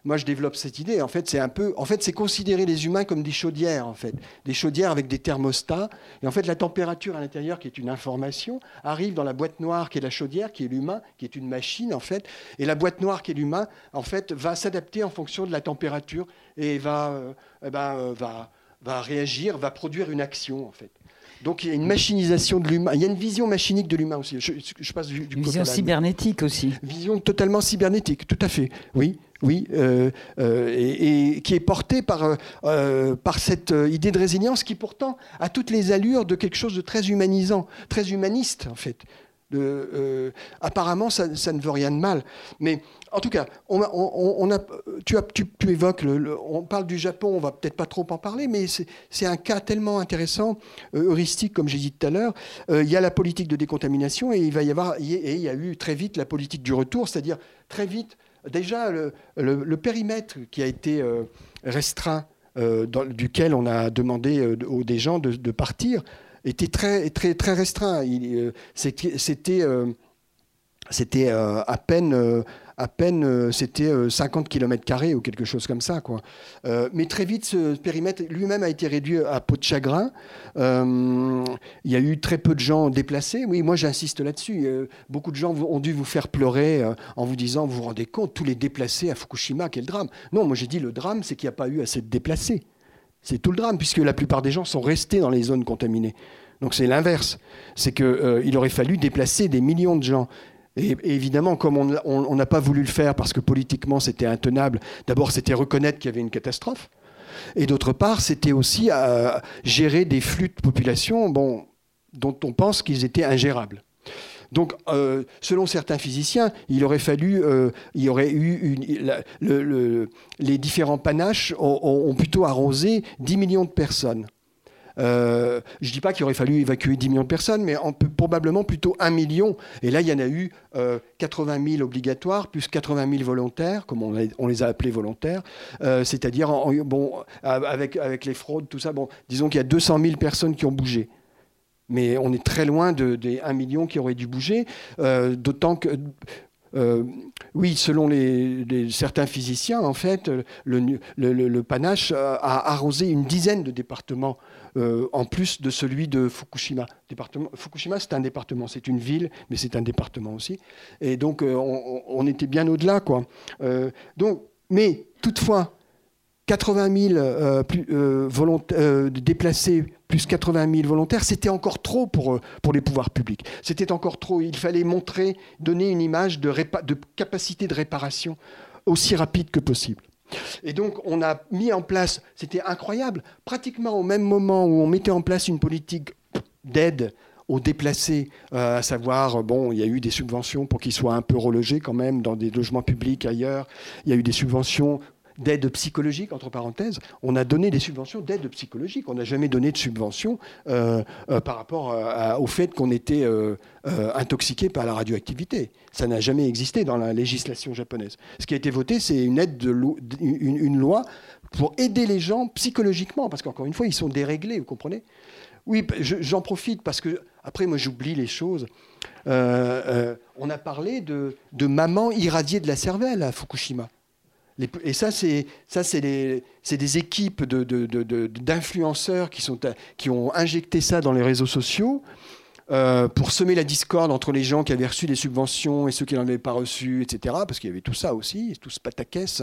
moi je développe cette idée. En fait, c'est un peu, en fait, c'est considérer les humains comme des chaudières en fait, des chaudières avec des thermostats. Et en fait, la température à l'intérieur, qui est une information, arrive dans la boîte noire qui est la chaudière, qui est l'humain, qui est une machine en fait. Et la boîte noire qui est l'humain, en fait, va s'adapter en fonction de la température et va, euh, eh ben, va va réagir, va produire une action en fait. Donc il y a une machinisation de l'humain. Il y a une vision machinique de l'humain aussi. Je, passe du, vision cybernétique aussi. Vision totalement cybernétique, tout à fait. Oui, oui, euh, euh, et, qui est portée par, euh, par cette idée de résilience qui pourtant a toutes les allures de quelque chose de très humanisant, très humaniste en fait. apparemment, ça, ne veut rien de mal. Mais en tout cas, on a, tu, évoques, le, on parle du Japon, on va peut-être pas trop en parler, mais c'est un cas tellement intéressant, euh, heuristique, comme j'ai dit tout à l'heure. Euh, il y a la politique de décontamination et il va y avoir, il y a eu très vite la politique du retour, c'est-à-dire très vite, déjà le, périmètre qui a été euh, restreint, duquel on a demandé aux des gens de, partir, était très, très, très restreint. C'était à peine à peine, euh, c'était 50 euh, km ou quelque chose comme ça. Quoi. Euh, mais très vite, ce périmètre lui-même a été réduit à peau de chagrin. il y a eu très peu de gens déplacés. Oui, moi j'insiste là-dessus. beaucoup de gens ont dû vous faire pleurer en vous disant, vous vous rendez compte, tous les déplacés à Fukushima, quel drame. Non, moi j'ai dit, le drame, c'est qu'il n'y a pas eu assez de déplacés. C'est tout le drame, puisque la plupart des gens sont restés dans les zones contaminées. Donc c'est l'inverse. C'est qu'il aurait fallu déplacer des millions de gens. Et, évidemment, comme on n'a pas voulu le faire parce que politiquement c'était intenable, d'abord c'était reconnaître qu'il y avait une catastrophe, et d'autre part c'était aussi à gérer des flux de population dont on pense qu'ils étaient ingérables. Donc, euh, selon certains physiciens, il aurait fallu, euh, il y aurait eu les différents panaches ont, plutôt arrosé 10 millions de personnes. Euh, je ne dis pas qu'il aurait fallu évacuer 10 millions de personnes, mais probablement plutôt 1 million. Et là, il y en a eu 80 000 obligatoires, plus 80 000 volontaires, comme on, les a appelés volontaires. C'est-à-dire, bon, avec, avec les fraudes, tout ça, bon, disons qu'il y a 200 000 personnes qui ont bougé. Mais on est très loin des 1 million qui aurait dû bouger, euh, d'autant que euh, oui, selon certains physiciens, en fait, le, panache a arrosé une dizaine de départements euh, en plus de celui de Fukushima. Fukushima, c'est un département, c'est une ville, mais c'est un département aussi. Et donc, on, était bien au-delà, quoi. donc, mais toutefois, 80 000 plus, déplacés plus 80 000 volontaires, c'était encore trop pour, euh, les pouvoirs publics. C'était encore trop. Il fallait montrer, donner une image de capacité de réparation aussi rapide que possible. Et donc, on a mis en place, c'était incroyable, pratiquement au même moment où on mettait en place une politique d'aide aux déplacés, euh, à savoir, bon, il y a eu des subventions pour qu'ils soient un peu relogés quand même dans des logements publics ailleurs. Il y a eu des subventions d'aide psychologique, entre parenthèses. On a donné des subventions d'aide psychologique. On n'a jamais donné de subventions euh, euh, par rapport au fait qu'on était euh, intoxiqué par la radioactivité. Ça n'a jamais existé dans la législation japonaise. Ce qui a été voté, c'est une, loi pour aider les gens psychologiquement, parce qu'encore une fois, ils sont déréglés, vous comprenez? Oui, j'en profite parce que après, moi, j'oublie les choses. on a parlé de, de maman irradiée de la cervelle à Fukushima et ça, c'est des équipes d'influenceurs qui, sont, qui ont injecté ça dans les réseaux sociaux euh, pour semer la discorde entre les gens qui avaient reçu des subventions et ceux qui n'en avaient pas reçu, etc. Parce qu'il y avait tout ça aussi, tout ce pataquès.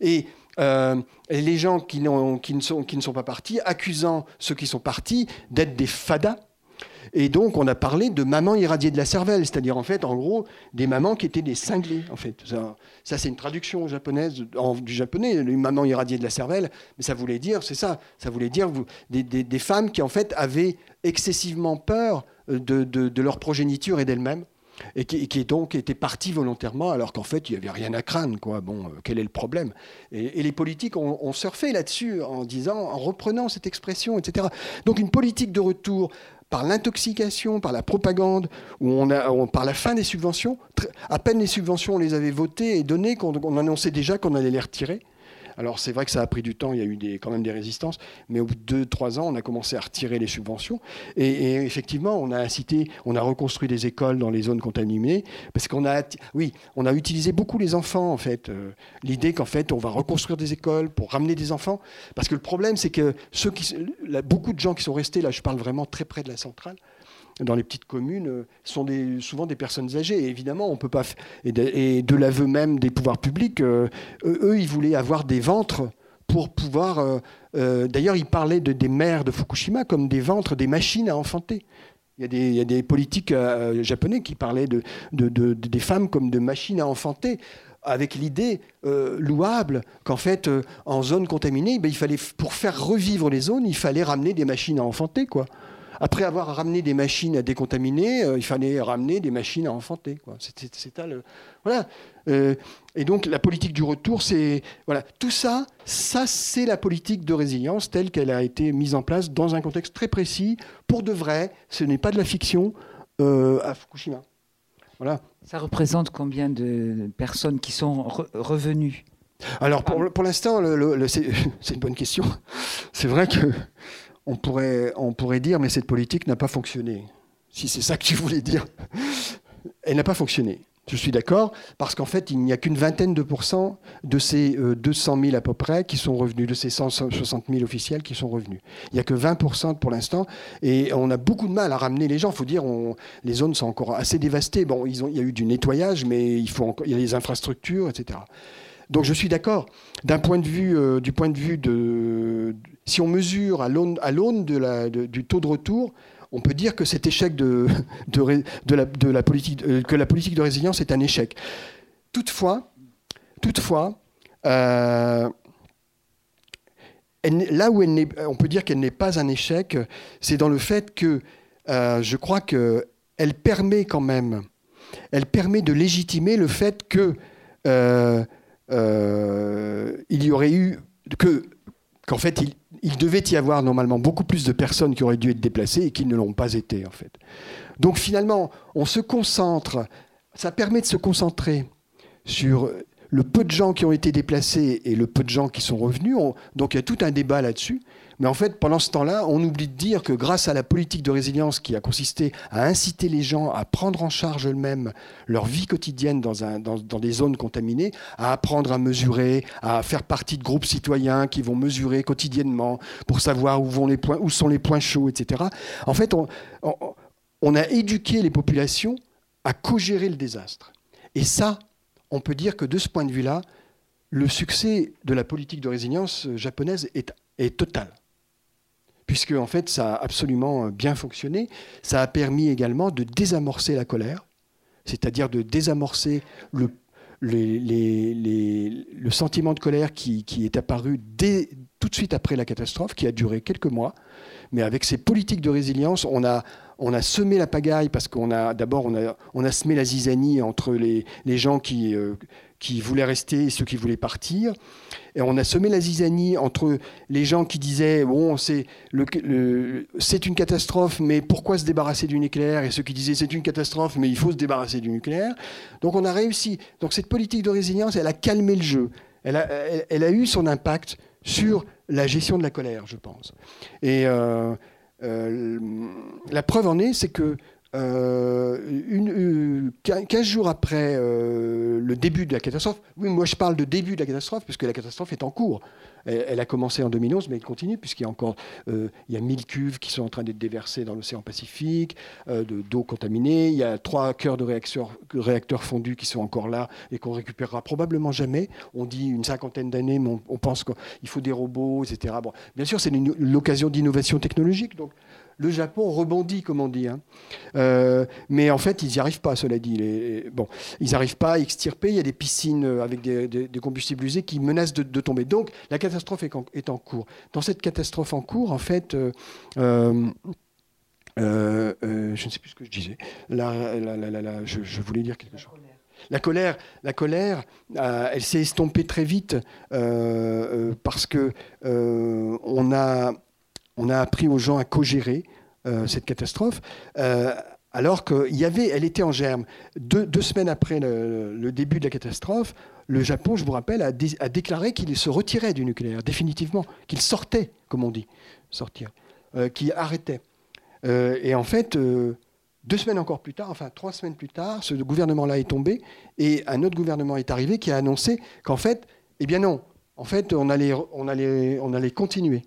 Et, euh, les gens qui ne sont pas partis, accusant ceux qui sont partis d'être des fadas et donc, on a parlé de mamans irradiées de la cervelle, c'est-à-dire, en fait, en gros, des mamans qui étaient des cinglés, en fait. Ça, c'est une traduction japonaise, du japonais, les mamans irradiées de la cervelle, mais ça voulait dire, c'est ça, ça voulait dire des, femmes qui, en fait, avaient excessivement peur de, de, leur progéniture et d'elles-mêmes. Et qui, qui, donc étaient parties volontairement, alors qu'en fait, il n'y avait rien à craindre. Quoi. Bon, euh, quel est le problème? Et, les politiques ont, ont surfé là-dessus en disant, en reprenant cette expression, etc. Donc une politique de retour par l'intoxication, par la propagande, par la fin des subventions. À peine les subventions, on les avait votées et données, qu'on on annonçait déjà qu'on allait les retirer. Alors c'est vrai que ça a pris du temps, il y a eu quand même des résistances, mais au bout de deux, trois ans, on a commencé à retirer les subventions. Et, effectivement, on a incité, on a reconstruit des écoles dans les zones contaminées, parce qu'on a utilisé beaucoup les enfants en fait. Euh, l'idée qu'en fait, on va reconstruire des écoles pour ramener des enfants, parce que le problème, c'est que ceux qui, beaucoup de gens qui sont restés là, je parle vraiment très près de la centrale, dans les petites communes euh, sont souvent des personnes âgées. Évidemment, on peut pas. Et de, l'aveu même des pouvoirs publics, euh, eux, ils voulaient avoir des ventres pour pouvoir. Euh, d'ailleurs, ils parlaient de, des mères de Fukushima comme des ventres, des machines à enfanter. Il y a des, politiques japonais qui parlaient de, des femmes comme de machines à enfanter avec l'idée louable qu'en fait, en zone contaminée, ben, il fallait, pour faire revivre les zones, il fallait ramener des machines à enfanter. Quoi. Après avoir ramené des machines à décontaminer, euh, il fallait ramener des machines à enfanter. C'était le voilà. Euh, et donc la politique du retour, c'est voilà tout ça. Ça, c'est la politique de résilience telle qu'elle a été mise en place dans un contexte très précis, pour de vrai. Ce n'est pas de la fiction euh, à Fukushima. Voilà. Ça représente combien de personnes qui sont revenues? Alors pour, pour l'instant, c'est une bonne question. C'est vrai que on pourrait, on pourrait dire, mais cette politique n'a pas fonctionné. Si c'est ça que tu voulais dire. Elle n'a pas fonctionné. Je suis d'accord, parce qu'en fait, il n'y a qu'une vingtaine de pourcents de ces 200 euh, 000 à peu près qui sont revenus, de ces 160 000 officiels qui sont revenus. Il n'y a que 20% pour l'instant, et on a beaucoup de mal à ramener les gens. Il faut dire, on, les zones sont encore assez dévastées. Bon, ils ont, il y a eu du nettoyage, mais il, faut il y a les infrastructures, etc. Donc je suis d'accord. D'un point de vue, euh, du point de vue de, si on mesure à l'aune du taux de retour, on peut dire que cet échec de, la, politique, euh, que la politique de résilience est un échec. Toutefois, toutefois euh, là où on peut dire qu'elle n'est pas un échec, c'est dans le fait que euh, je crois qu'elle permet quand même, elle permet de légitimer le fait que il y aurait eu que qu'en fait il, il devait y avoir normalement beaucoup plus de personnes qui auraient dû être déplacées et qui ne l'ont pas été en fait. Donc finalement, on se concentre, ça permet de se concentrer sur le peu de gens qui ont été déplacés et le peu de gens qui sont revenus. donc il y a tout un débat là-dessus. Mais en fait, pendant ce temps-là, on oublie de dire que grâce à la politique de résilience qui a consisté à inciter les gens à prendre en charge eux-mêmes leur vie quotidienne dans, des zones contaminées, à apprendre à mesurer, à faire partie de groupes citoyens qui vont mesurer quotidiennement pour savoir où, sont les points chauds, etc. En fait, on, a éduqué les populations à co-gérer le désastre. Et ça, on peut dire que de ce point de vue-là, le succès de la politique de résilience japonaise est total puisque en fait ça a absolument euh, bien fonctionné. Ça a permis également de désamorcer la colère, c'est-à-dire de désamorcer le, sentiment de colère qui, est apparu tout de suite après la catastrophe, qui a duré quelques mois. Mais avec ces politiques de résilience, on a, semé la pagaille parce qu'on a d'abord on a, semé la zizanie entre les, les gens qui, euh, qui voulaient rester et ceux qui voulaient partir. Et on a semé la zizanie entre les gens qui disaient bon, c'est c'est une catastrophe, mais pourquoi se débarrasser du nucléaire? Et ceux qui disaient c'est une catastrophe, mais il faut se débarrasser du nucléaire. Donc on a réussi. Donc cette politique de résilience, elle a calmé le jeu. Elle a, elle, a eu son impact sur la gestion de la colère, je pense. Et euh, euh, la preuve en est, c'est que euh, une, 15 euh, jours après euh, le début de la catastrophe, oui, moi je parle de début de la catastrophe puisque la catastrophe est en cours. Elle, a commencé en 2011, mais elle continue puisqu'il y a encore il y a 1000 cuves qui sont en train d'être déversées dans l'océan Pacifique, d'eau contaminée. Il y a trois cœurs de réacteurs, fondus qui sont encore là et qu'on récupérera probablement jamais. On dit une cinquantaine d'années, mais on, pense qu'il faut des robots, etc. Bien sûr, c'est l'occasion d'innovation technologique. Le Japon rebondit, comme on dit. Hein. Euh, mais en fait, ils n'y arrivent pas, cela dit. bon, ils n'arrivent pas à extirper. Il y a des piscines avec des, combustibles usés qui menacent de, tomber. Donc, la catastrophe est en, cours. Dans cette catastrophe en cours, en fait, euh, euh, je ne sais plus ce que je disais. je, voulais dire quelque chose. La colère, la colère, elle s'est estompée très vite parce que on a on a appris aux gens à co-gérer euh, cette catastrophe. Euh, alors qu'il y avait, elle était en germe. Deux, semaines après le, début de la catastrophe, le Japon, je vous rappelle, a, déclaré qu'il se retirait du nucléaire, définitivement, qu'il sortait, comme on dit, sortir, euh, qu'il arrêtait. et en fait, deux semaines encore plus tard, enfin trois semaines plus tard, ce gouvernement-là est tombé et un autre gouvernement est arrivé qui a annoncé qu'en fait, eh bien non, en fait, on allait, on on allait continuer.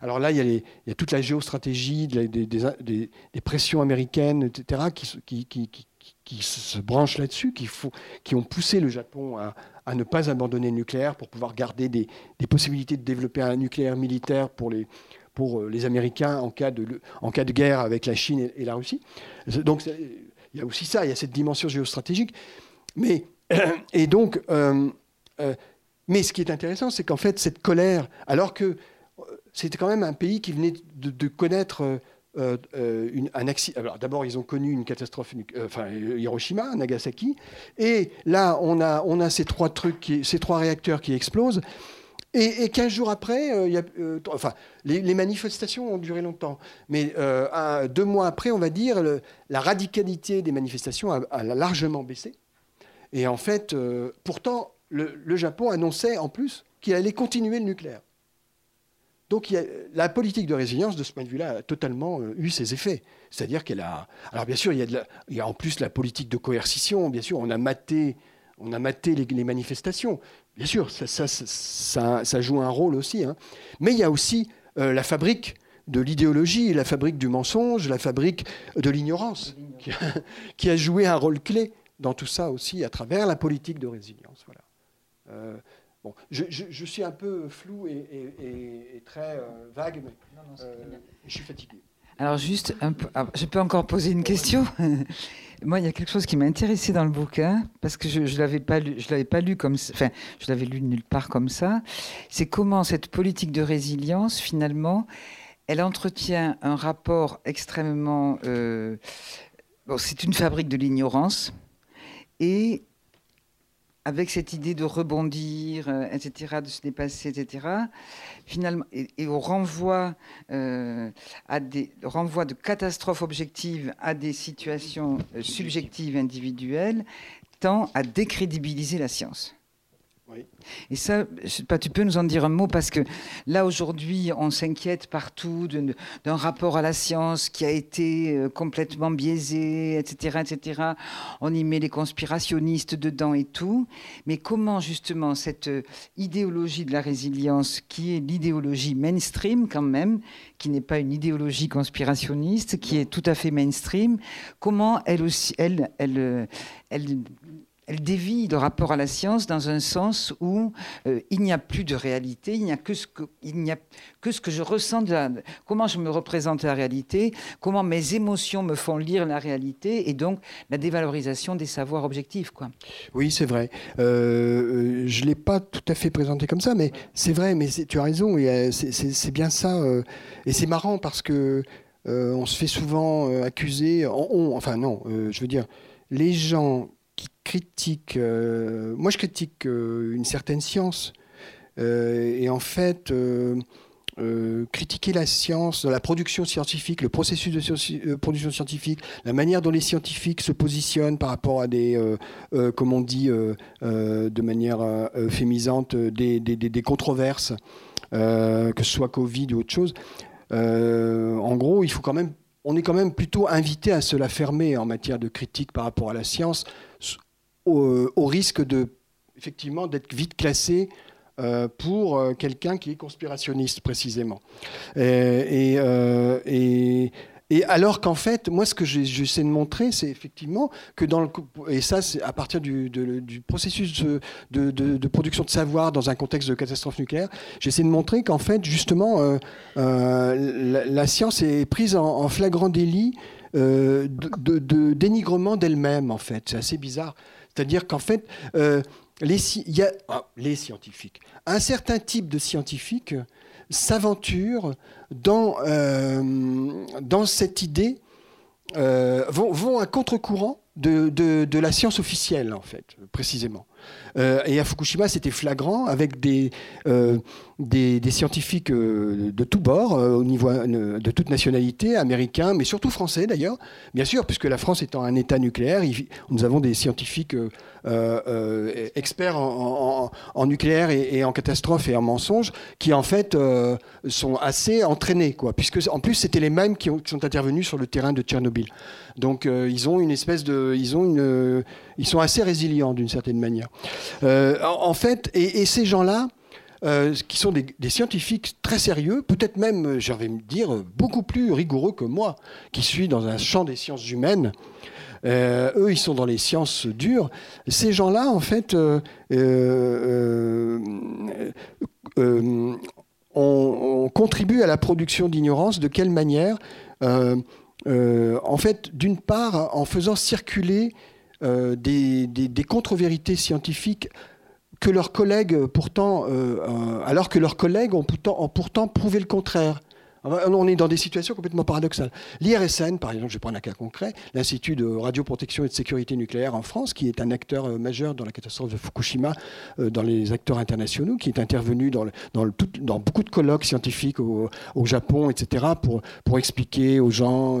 Alors là, il y a, toute la géostratégie, des, pressions américaines, etc., qui, se branchent là-dessus, qui, ont poussé le Japon à, ne pas abandonner le nucléaire pour pouvoir garder des, possibilités de développer un nucléaire militaire pour les, euh, Américains en cas, de, guerre avec la Chine et, la Russie. Donc il y a aussi ça, il y a cette dimension géostratégique. Mais, et donc, euh, euh, mais ce qui est intéressant, c'est qu'en fait, cette colère, alors que c'était quand même un pays qui venait de, connaître euh, euh, un accident. Alors d'abord, ils ont connu une catastrophe, euh, enfin Hiroshima, Nagasaki, et là, on a, ces trois trucs, ces trois réacteurs qui explosent. Et, et 15 jours après, a, enfin, les, manifestations ont duré longtemps, mais deux mois après, on va dire, la radicalité des manifestations a, largement baissé. Et en fait, pourtant, le Japon annonçait en plus qu'il allait continuer le nucléaire. Donc la politique de résilience, de ce point de vue-là, a totalement euh, eu ses effets. C'est-à-dire qu'elle a... Alors bien sûr, il y, a en plus la politique de coercition. Bien sûr, on a maté, on a maté les, manifestations. Bien sûr, ça, ça, joue un rôle aussi. Hein. Mais il y a aussi euh, la fabrique de l'idéologie, la fabrique du mensonge, la fabrique de l'ignorance, qui, a joué un rôle clé dans tout ça aussi à travers la politique de résilience. Voilà. Euh, Bon, je, je, suis un peu flou et, très vague, mais je suis fatigué. Alors juste, un ah, je peux encore poser une question? Moi, il y a quelque chose qui m'a intéressé dans le bouquin, parce que je ne l'avais pas lu, je l'avais pas lu comme, enfin, je l'avais lu nulle part comme ça. C'est comment cette politique de résilience, finalement, elle entretient un rapport extrêmement. Euh, bon, c'est une fabrique de l'ignorance, et avec cette idée de rebondir, euh, etc., de se dépasser, etc., et, au renvoi, euh, de catastrophes objectives à des situations euh, subjectives individuelles, tend à décrédibiliser la science. Et ça, pas, tu peux nous en dire un mot parce que là aujourd'hui, on s'inquiète partout d'un rapport à la science qui a été euh, complètement biaisé, etc., etc. On y met les conspirationnistes dedans et tout. Mais comment justement cette euh, idéologie de la résilience, qui est l'idéologie mainstream quand même, qui n'est pas une idéologie conspirationniste, qui est tout à fait mainstream, comment elle aussi, elle, elle, euh, elle elle dévie le rapport à la science dans un sens où euh, il n'y a plus de réalité, il n'y a que ce que, je ressens, comment je me représente la réalité, comment mes émotions me font lire la réalité, et donc la dévalorisation des savoirs objectifs. Quoi. Oui, c'est vrai. Euh, euh, je ne l'ai pas tout à fait présenté comme ça, mais c'est vrai, mais tu as raison, c'est bien ça. et c'est marrant parce que on se fait souvent accuser, enfin non, je veux dire, les gens critique, euh, moi je critique euh, une certaine science. Euh, et en fait, critiquer la science, la production scientifique, le processus de production scientifique, la manière dont les scientifiques se positionnent par rapport à des, comme on dit de manière fémisante, des, des, des controverses, que ce soit Covid ou autre chose. en gros, il faut quand même on est quand même plutôt invité à se la fermer en matière de critique par rapport à la science, au, risque de, effectivement, d'être vite classé euh, pour euh, quelqu'un qui est conspirationniste précisément. Et, euh, et, alors qu'en fait, moi, ce que j'essaie de montrer, c'est effectivement que dans le et ça, c'est à partir du, du processus de, de, production de savoir dans un contexte de catastrophe nucléaire, j'essaie de montrer qu'en fait, justement, la, science est prise en, en flagrant délit de, dénigrement d'elle-même, en fait. C'est assez bizarre. C'est-à-dire qu'en fait, euh, ah, les scientifiques, un certain type de scientifiques s'aventurent dans, euh, cette idée, euh, vont, vont, à contre-courant de, de, la science officielle, en fait, précisément. Et à Fukushima, c'était flagrant, avec des, des, scientifiques euh, de tous bords, euh, au niveau euh, de toute nationalité, américains, mais surtout français d'ailleurs, bien sûr, puisque la France étant un État nucléaire, nous avons des scientifiques experts en, nucléaire et, en catastrophe et en mensonges, qui en fait sont assez entraînés, quoi, puisque en plus c'était les mêmes qui, sont intervenus sur le terrain de Tchernobyl. Donc ils ont une espèce de, ils ont une, ils sont assez résilients d'une certaine manière. En, fait, et ces gens-là, euh, qui sont des, scientifiques très sérieux, peut-être même, euh, j'avais me dire, beaucoup plus rigoureux que moi, qui suis dans un champ des sciences humaines. Euh, eux, ils sont dans les sciences dures. Ces gens-là, en fait, on, à la production d'ignorance. De quelle manière? En fait, d'une part, en faisant circuler des, des contre-vérités scientifiques que leurs collègues, pourtant, euh, euh, alors que leurs collègues ont pourtant prouvé le contraire. On est dans des situations complètement paradoxales. L'IRSN, par exemple, je vais prendre un cas concret, l'Institut de radioprotection et de sécurité nucléaire en France, qui est un acteur euh, majeur dans la catastrophe de Fukushima, dans les acteurs internationaux, qui est intervenu dans, beaucoup de colloques scientifiques au, Japon, etc., pour, pour expliquer aux gens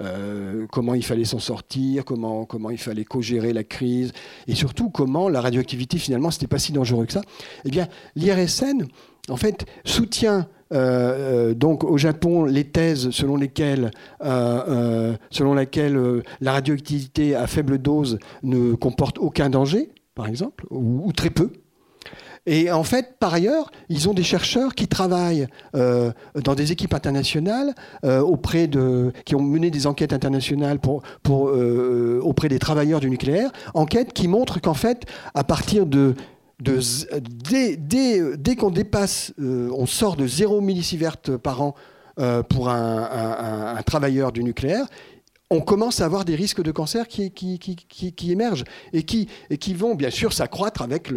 euh, comment il fallait s'en sortir, comment, comment il fallait co-gérer la crise, et surtout comment la radioactivité, finalement, c'était pas si dangereux que ça. Eh bien, l'IRSN, en fait, soutient euh, euh, donc au Japon les thèses selon lesquelles, selon laquelle la radioactivité à faible dose ne comporte aucun danger, par exemple, ou très peu. Et en fait, par ailleurs, ils ont des chercheurs qui travaillent euh, dans des équipes internationales euh, auprès de, qui ont mené des enquêtes internationales euh, auprès des travailleurs du nucléaire, enquêtes qui montrent qu'en fait, à partir de de, dès, dès, qu'on dépasse, on sort de 0 millisievert par an pour un, travailleur du nucléaire, on commence à avoir des risques de cancer qui, émergent et qui, vont bien sûr s'accroître avec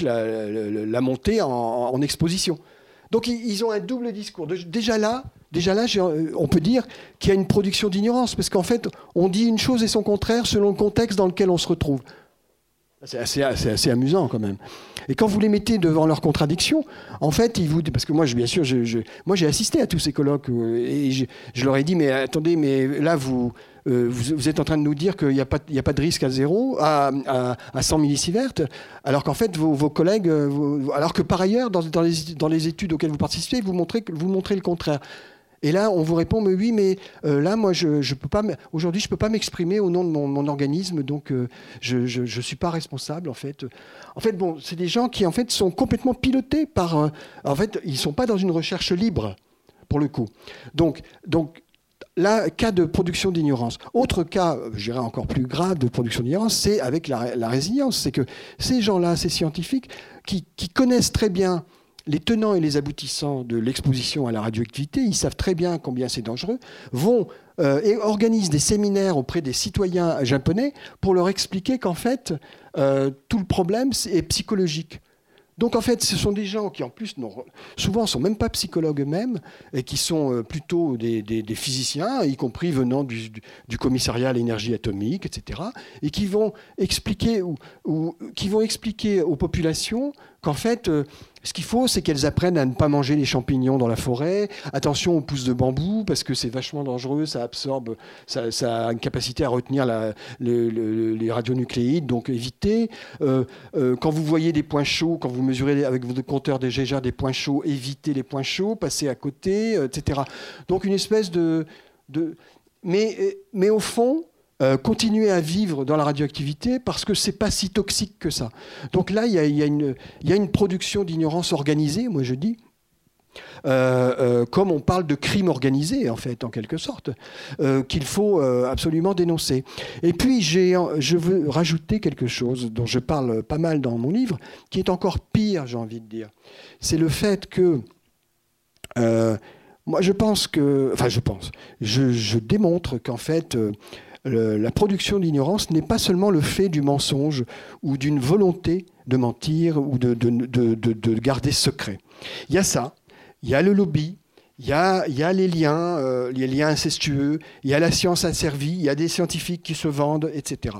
la, montée en, exposition. Donc ils ont un double discours. Déjà là, déjà là on peut dire qu'il y a une production d'ignorance, parce qu'en fait, on dit une chose et son contraire selon le contexte dans lequel on se retrouve. C'est assez, assez, amusant quand même. Et quand vous les mettez devant leurs contradictions, en fait, ils vous parce que moi, bien sûr, je, moi j'ai assisté à tous ces colloques euh, et je, leur ai dit mais attendez, mais là vous euh, vous, êtes en train de nous dire qu'il n'y a, pas, a pas de risque à zéro, à, à, 100 millisieverts, alors qu'en fait vos, collègues, euh, alors que par ailleurs dans, dans, les, dans les études auxquelles vous participez, vous montrez, vous montrez le contraire. Et là, on vous répond, mais oui, mais euh, là, moi, je, je peux pas. Aujourd'hui, je peux pas m'exprimer au nom de mon, organisme, donc euh, je, ne suis pas responsable, en fait. En fait, bon, c'est des gens qui, en fait, sont complètement pilotés par. En fait, ils sont pas dans une recherche libre, pour le coup. Donc, donc. Là, cas de production d'ignorance. Autre cas, je dirais encore plus grave de production d'ignorance, c'est avec la, résilience. C'est que ces gens-là, ces scientifiques, qui, qui connaissent très bien les tenants et les aboutissants de l'exposition à la radioactivité, ils savent très bien combien c'est dangereux, vont euh, et organisent des séminaires auprès des citoyens japonais pour leur expliquer qu'en fait, euh, tout le problème est psychologique. Donc en fait, ce sont des gens qui en plus souvent sont même pas psychologues eux-mêmes et qui sont euh, plutôt des, physiciens, y compris venant du, commissariat à l'énergie atomique, etc., et qui vont expliquer aux populations qu'en fait ce qu'il faut, c'est qu'elles apprennent à ne pas manger les champignons dans la forêt. Attention aux pousses de bambou, parce que c'est vachement dangereux, ça absorbe, ça, a une capacité à retenir les radionucléides, donc évitez. Euh, euh, quand vous voyez des points chauds, quand vous mesurez avec votre compteur des GGR des points chauds, évitez les points chauds, passez à côté, euh, etc. Donc une espèce de... de mais, mais au fond, euh, continuer à vivre dans la radioactivité parce que c'est pas si toxique que ça. Donc là, il y a, une production d'ignorance organisée, moi je dis. Euh, euh, comme on parle de crime organisé, en fait, en quelque sorte, qu'il faut absolument dénoncer. Et puis, je veux rajouter quelque chose dont je parle pas mal dans mon livre, qui est encore pire, j'ai envie de dire. C'est le fait que moi, je pense que, enfin, je pense, je, je démontre qu'en fait, la production d'ignorance n'est pas seulement le fait du mensonge ou d'une volonté de mentir ou de, garder secret. Il y a ça, il y a le lobby, il y a, les liens, euh, les liens incestueux, il y a la science asservie, il y a des scientifiques qui se vendent, etc.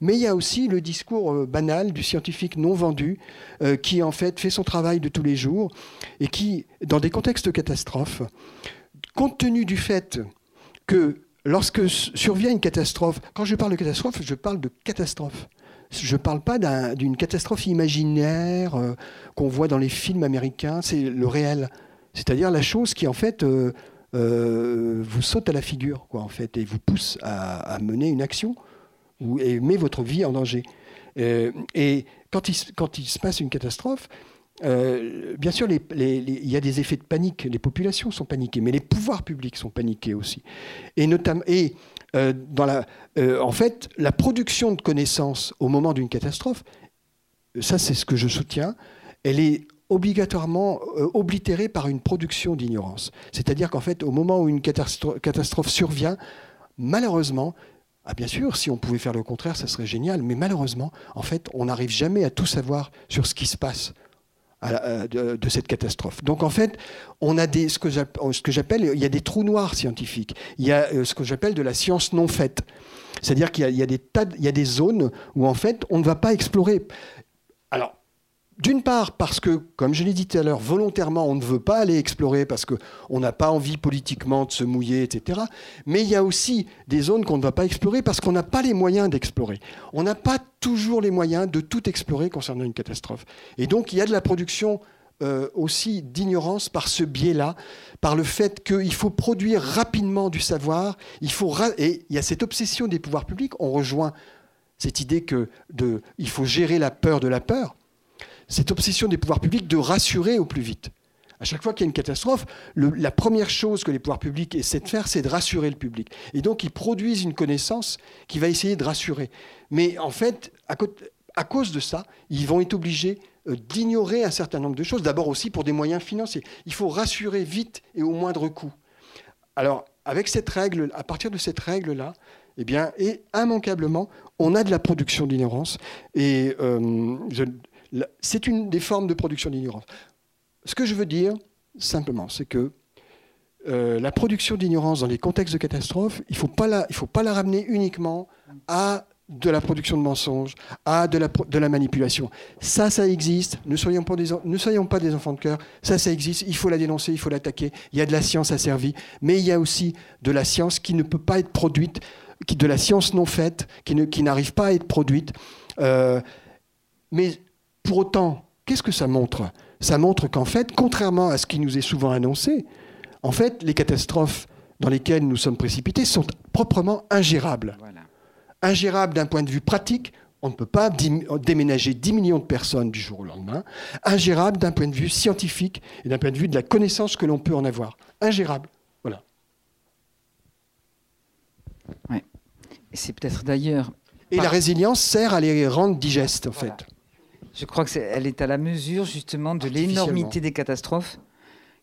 Mais il y a aussi le discours euh, banal du scientifique non vendu, euh, qui en fait fait son travail de tous les jours et qui, dans des contextes de catastrophe, compte tenu du fait que lorsque survient une catastrophe, quand je parle de catastrophe, je parle de catastrophe. Je ne parle pas d'une catastrophe imaginaire euh, qu'on voit dans les films américains, c'est le réel. C'est-à-dire la chose qui, en fait, euh, euh, vous saute à la figure, quoi, en fait, et vous pousse à, mener une action ou, et met votre vie en danger. et quand il, quand il se passe une catastrophe, euh, bien sûr, il y a des effets de panique. Les populations sont paniquées, mais les pouvoirs publics sont paniqués aussi. Et notamment, et euh, dans la, euh, en fait, la production de connaissances au moment d'une catastrophe, ça c'est ce que je soutiens, elle est obligatoirement oblitérée par une production d'ignorance. C'est-à-dire qu'en fait, au moment où une catastrophe survient, malheureusement, ah bien sûr, si on pouvait faire le contraire, ça serait génial, mais malheureusement, en fait, on n'arrive jamais à tout savoir sur ce qui se passe euh, de, cette catastrophe. Donc en fait, on a des, ce que j'appelle, il y a des trous noirs scientifiques. Il y a euh, ce que j'appelle de la science non faite. C'est-à-dire qu'il y, a des tas, il y a des zones où en fait on ne va pas explorer. D'une part, parce que, comme je l'ai dit tout à l'heure, volontairement, on ne veut pas aller explorer parce qu'on n'a pas envie politiquement de se mouiller, etc. Mais il y a aussi des zones qu'on ne va pas explorer parce qu'on n'a pas les moyens d'explorer. On n'a pas toujours les moyens de tout explorer concernant une catastrophe. Et donc, il y a de la production euh, aussi d'ignorance par ce biais-là, par le fait qu'il faut produire rapidement du savoir. Il faut et il y a cette obsession des pouvoirs publics. On rejoint cette idée que il faut gérer la peur de la peur cette obsession des pouvoirs publics de rassurer au plus vite. À chaque fois qu'il y a une catastrophe, la première chose que les pouvoirs publics essaient de faire, c'est de rassurer le public. Et donc, ils produisent une connaissance qui va essayer de rassurer. Mais en fait, à cause de ça, ils vont être obligés d'ignorer un certain nombre de choses. D'abord aussi pour des moyens financiers. Il faut rassurer vite et au moindre coût. Alors, avec cette règle, à partir de cette règle-là, eh bien, et immanquablement, on a de la production d'ignorance. Et c'est une des formes de production d'ignorance. Ce que je veux dire, simplement, c'est que euh, la production d'ignorance dans les contextes de catastrophe, il ne faut, pas la, ramener uniquement à de la production de mensonges, à de la, manipulation. Ça, ça existe. Ne soyons, pas des, enfants de cœur. Ça, ça existe. Il faut la dénoncer, il faut l'attaquer. Il y a de la science asservie, mais il y a aussi de la science qui ne peut pas être produite, de la science non faite, qui n'arrive pas à être produite. Euh, mais pour autant, qu'est-ce que ça montre? Ça montre qu'en fait, contrairement à ce qui nous est souvent annoncé, en fait, les catastrophes dans lesquelles nous sommes précipités sont proprement ingérables. Ingérables d'un point de vue pratique, on ne peut pas déménager 10 millions de personnes du jour au lendemain. Ingérable d'un point de vue scientifique et d'un point de vue de la connaissance que l'on peut en avoir. Ingérable. Voilà. Ouais. C'est peut-être d'ailleurs. Et la résilience sert à les rendre digestes, en fait. Je crois qu'elle est, est à la mesure justement de l'énormité des catastrophes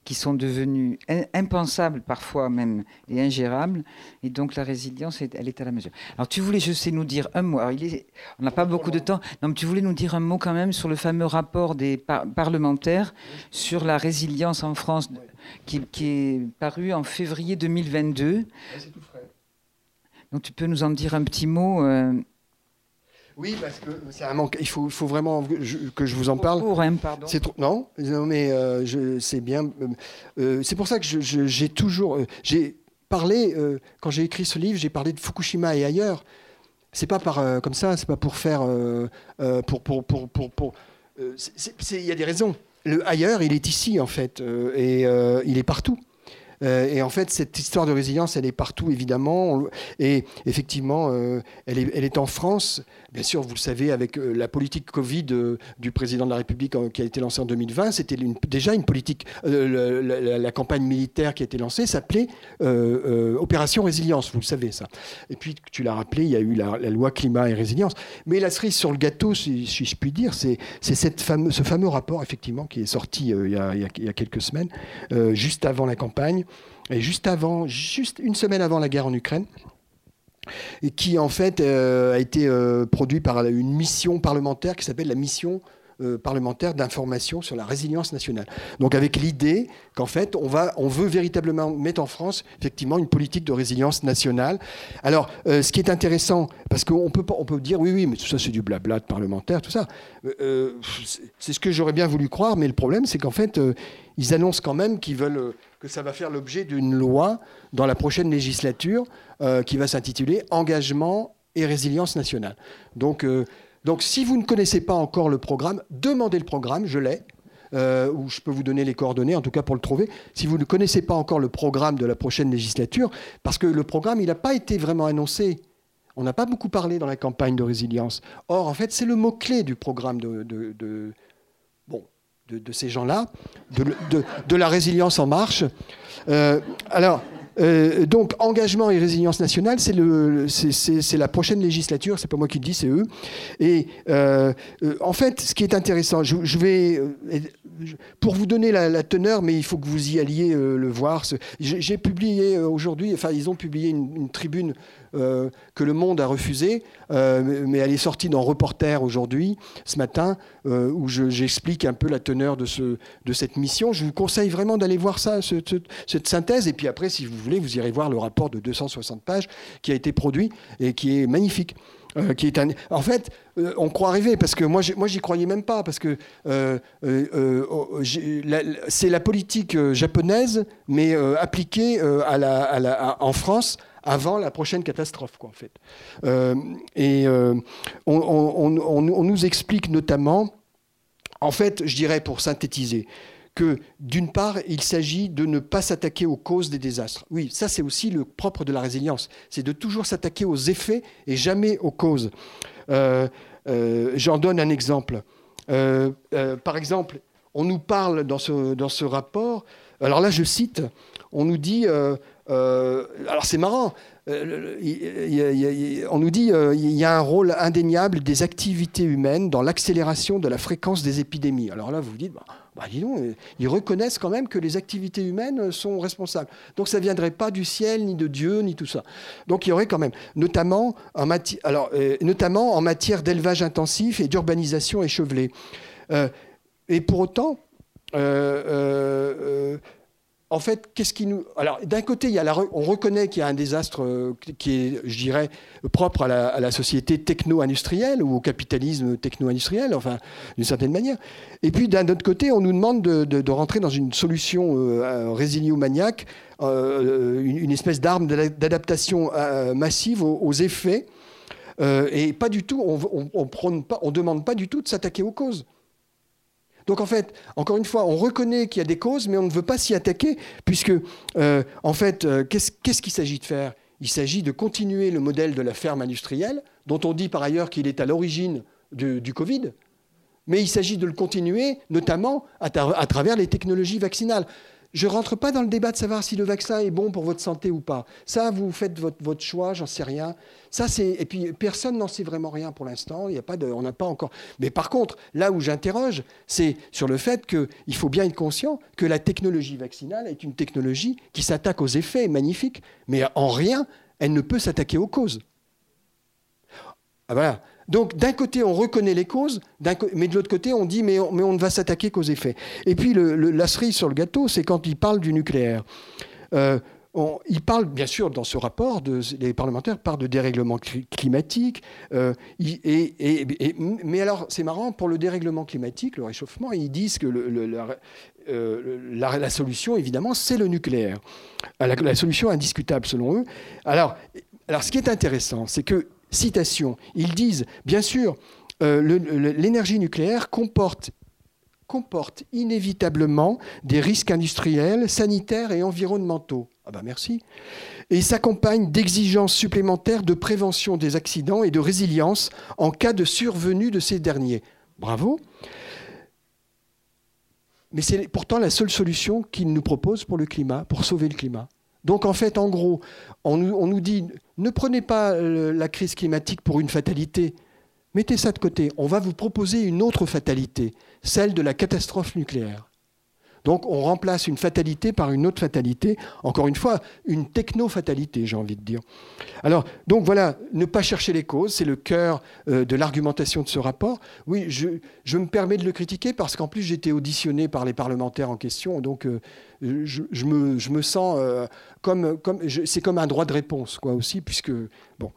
qui sont devenus impensables parfois même et ingérables. Et donc la résilience, elle est à la mesure. Alors tu voulais, je sais, nous dire un mot. il est, on n'a pas beaucoup de temps. Non, mais tu voulais nous dire un mot quand même sur le fameux rapport des parlementaires sur la résilience en France qui, est paru en février 2022. Donc tu peux nous en dire un petit mot euh, oui, parce que c'est un manque. Il faut, faut vraiment que je vous en parle. Pour, hein, pardon. C'est trop. Non, mais euh, c'est bien. Euh, euh, c'est pour ça que j'ai toujours. j'ai parlé quand j'ai écrit ce livre, j'ai parlé de Fukushima et ailleurs. C'est pas par comme ça. C'est pas pour faire. pour pour pour pour. pour il y a des raisons. Le ailleurs, il est ici en fait, et il est partout. Et en fait, cette histoire de résilience, elle est partout, évidemment. Et effectivement, elle, est, elle, est, en France. Bien sûr, vous le savez, avec euh, la politique Covid du président de la République qui a été lancée en 2020, c'était déjà une politique. La, campagne militaire qui a été lancée s'appelait Opération Résilience, vous le savez, ça. Et puis, tu l'as rappelé, il y a eu la, loi climat et résilience. Mais la cerise sur le gâteau, si, je puis dire, c'est ce fameux rapport, effectivement, qui est sorti il y, a, il, y a, quelques semaines, juste avant la campagne, et juste avant, juste une semaine avant la guerre en Ukraine, qui en fait euh, a été euh, produit par une mission parlementaire qui s'appelle la mission euh, parlementaire d'information sur la résilience nationale. Donc avec l'idée qu'en fait on va, on veut véritablement mettre en France effectivement une politique de résilience nationale. Alors ce qui est intéressant, parce qu'on peut on peut dire oui oui mais tout ça c'est du blabla de parlementaire tout ça. c'est ce que j'aurais bien voulu croire, mais le problème c'est qu'en fait ils annoncent quand même qu'ils veulent que ça va faire l'objet d'une loi dans la prochaine législature euh, qui va s'intituler Engagement et résilience nationale. Donc, euh, donc si vous ne connaissez pas encore le programme, demandez le programme, je l'ai. Euh, ou je peux vous donner les coordonnées, en tout cas pour le trouver. Si vous ne connaissez pas encore le programme de la prochaine législature, parce que le programme, il n'a pas été vraiment annoncé. On n'a pas beaucoup parlé dans la campagne de résilience. Or, en fait, c'est le mot-clé du programme de, de, de, ces gens-là, de, la résilience en marche. Euh, alors, euh, donc, engagement et résilience nationale, c'est, le, c'est, la prochaine législature, c'est pas moi qui le dis, c'est eux. Et euh, en fait, ce qui est intéressant, je, vais. Pour vous donner la, teneur, mais il faut que vous y alliez le voir. J'ai, publié aujourd'hui, enfin, ils ont publié une tribune euh, que Le Monde a refusé, euh, mais elle est sortie dans Reporter aujourd'hui, ce matin, euh, où j'explique un peu la teneur de cette mission. Je vous conseille vraiment d'aller voir ça, cette synthèse, et puis après, si vous voulez, vous irez voir le rapport de 260 pages qui a été produit et qui est magnifique. Qui est un... En fait, on croit rêver parce que moi, moi, j'y croyais même pas parce que oh, c'est la politique japonaise, mais appliquée à la, à la, en France avant la prochaine catastrophe, quoi, en fait. Euh, et euh, on, nous explique notamment, en fait, je dirais pour synthétiser, que d'une part, il s'agit de ne pas s'attaquer aux causes des désastres. Oui, ça c'est aussi le propre de la résilience, c'est de toujours s'attaquer aux effets et jamais aux causes. Euh, j'en donne un exemple. par exemple, on nous parle dans ce, rapport, alors là je cite, on nous dit, euh, alors c'est marrant, on nous dit qu'il y a un rôle indéniable des activités humaines dans l'accélération de la fréquence des épidémies. Alors là, vous vous dites, bah, bah, donc, ils reconnaissent quand même que les activités humaines sont responsables. Donc ça ne viendrait pas du ciel, ni de Dieu, ni tout ça. Donc il y aurait quand même, notamment en, alors, notamment en matière d'élevage intensif et d'urbanisation échevelée. et pour autant, en fait, qu'est-ce qui nous. Alors, d'un côté, on reconnaît qu'il y a un désastre euh, qui est, je dirais, propre à la, société techno-industrielle ou au capitalisme techno-industriel, enfin, d'une certaine manière. Et puis, d'un autre côté, on nous demande de, rentrer dans une solution euh, résilio-maniaque, euh, une, espèce d'arme d'adaptation euh, massive aux, effets. et pas du tout, on ne demande pas du tout de s'attaquer aux causes. Donc en fait, encore une fois, on reconnaît qu'il y a des causes, mais on ne veut pas s'y attaquer, puisque euh, en fait, euh, qu'est-ce qu'il s'agit de faire? Il s'agit de continuer le modèle de la ferme industrielle, dont on dit par ailleurs qu'il est à l'origine du, Covid, mais il s'agit de le continuer notamment à travers les technologies vaccinales. Je ne rentre pas dans le débat de savoir si le vaccin est bon pour votre santé ou pas. Ça, vous faites votre, votre choix, j'en sais rien. Ça, et puis personne n'en sait vraiment rien pour l'instant. Il a pas on n'a pas encore. Mais par contre, là où j'interroge, c'est sur le fait qu'il faut bien être conscient que la technologie vaccinale est une technologie qui s'attaque aux effets magnifiques, mais en rien, elle ne peut s'attaquer aux causes. Ah, voilà. Donc d'un côté, on reconnaît les causes, mais de l'autre côté, on dit mais on, ne va s'attaquer qu'aux effets. Et puis la cerise sur le gâteau, c'est quand il parle du nucléaire. Euh, il parle, bien sûr, dans ce rapport, les parlementaires parlent de dérèglement climatique. Euh, mais alors, c'est marrant, pour le dérèglement climatique, le réchauffement, ils disent que euh, la, solution, évidemment, c'est le nucléaire. La, la, solution indiscutable, selon eux. Alors, ce qui est intéressant, c'est que Citation. Ils disent, bien sûr, euh, l'énergie nucléaire comporte comporte inévitablement des risques industriels, sanitaires et environnementaux. Ah ben merci. Et s'accompagne d'exigences supplémentaires de prévention des accidents et de résilience en cas de survenue de ces derniers. Bravo. Mais c'est pourtant la seule solution qu'ils nous proposent pour le climat, pour sauver le climat. Donc en fait, en gros, on nous, dit, ne prenez pas euh, la crise climatique pour une fatalité, mettez ça de côté. On va vous proposer une autre fatalité, celle de la catastrophe nucléaire. Donc on remplace une fatalité par une autre fatalité, encore une fois, une techno-fatalité, j'ai envie de dire. Alors, donc voilà, ne pas chercher les causes, c'est le cœur euh, de l'argumentation de ce rapport. Oui, je, me permets de le critiquer parce qu'en plus été auditionné par les parlementaires en question, donc euh, je, me, sens euh, comme, c'est comme un droit de réponse, quoi aussi, puisque bon,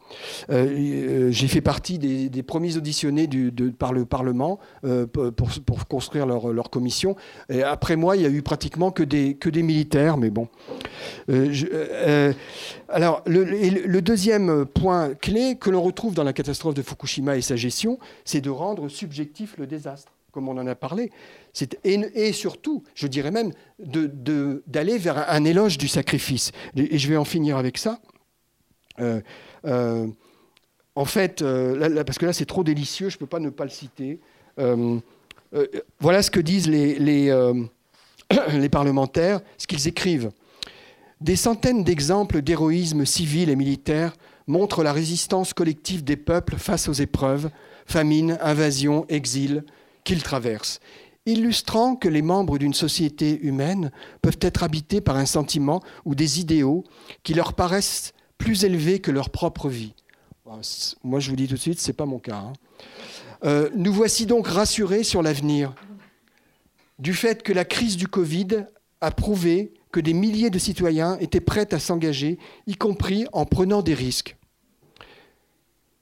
euh, j'ai fait partie des, premiers auditionnés par le Parlement euh, pour, construire leur, commission. Et après moi, il y a eu pratiquement que des, militaires, mais bon. alors, le, deuxième point clé que l'on retrouve dans la catastrophe de Fukushima et sa gestion, c'est de rendre subjectif le désastre comme on en a parlé. Et, surtout, je dirais même, d'aller vers un éloge du sacrifice. Et je vais en finir avec ça. Euh, euh, en fait, euh, parce que là c'est trop délicieux, je ne peux pas ne pas le citer. voilà ce que disent les, les parlementaires, ce qu'ils écrivent. Des centaines d'exemples d'héroïsme civil et militaire montrent la résistance collective des peuples face aux épreuves, famine, invasion, exil, qu'ils traversent, illustrant que les membres d'une société humaine peuvent être habités par un sentiment ou des idéaux qui leur paraissent plus élevés que leur propre vie. Moi, je vous dis tout de suite, ce n'est pas mon cas. Hein. Euh, nous voici donc rassurés sur l'avenir, du fait que la crise du Covid a prouvé que des milliers de citoyens étaient prêts à s'engager, y compris en prenant des risques.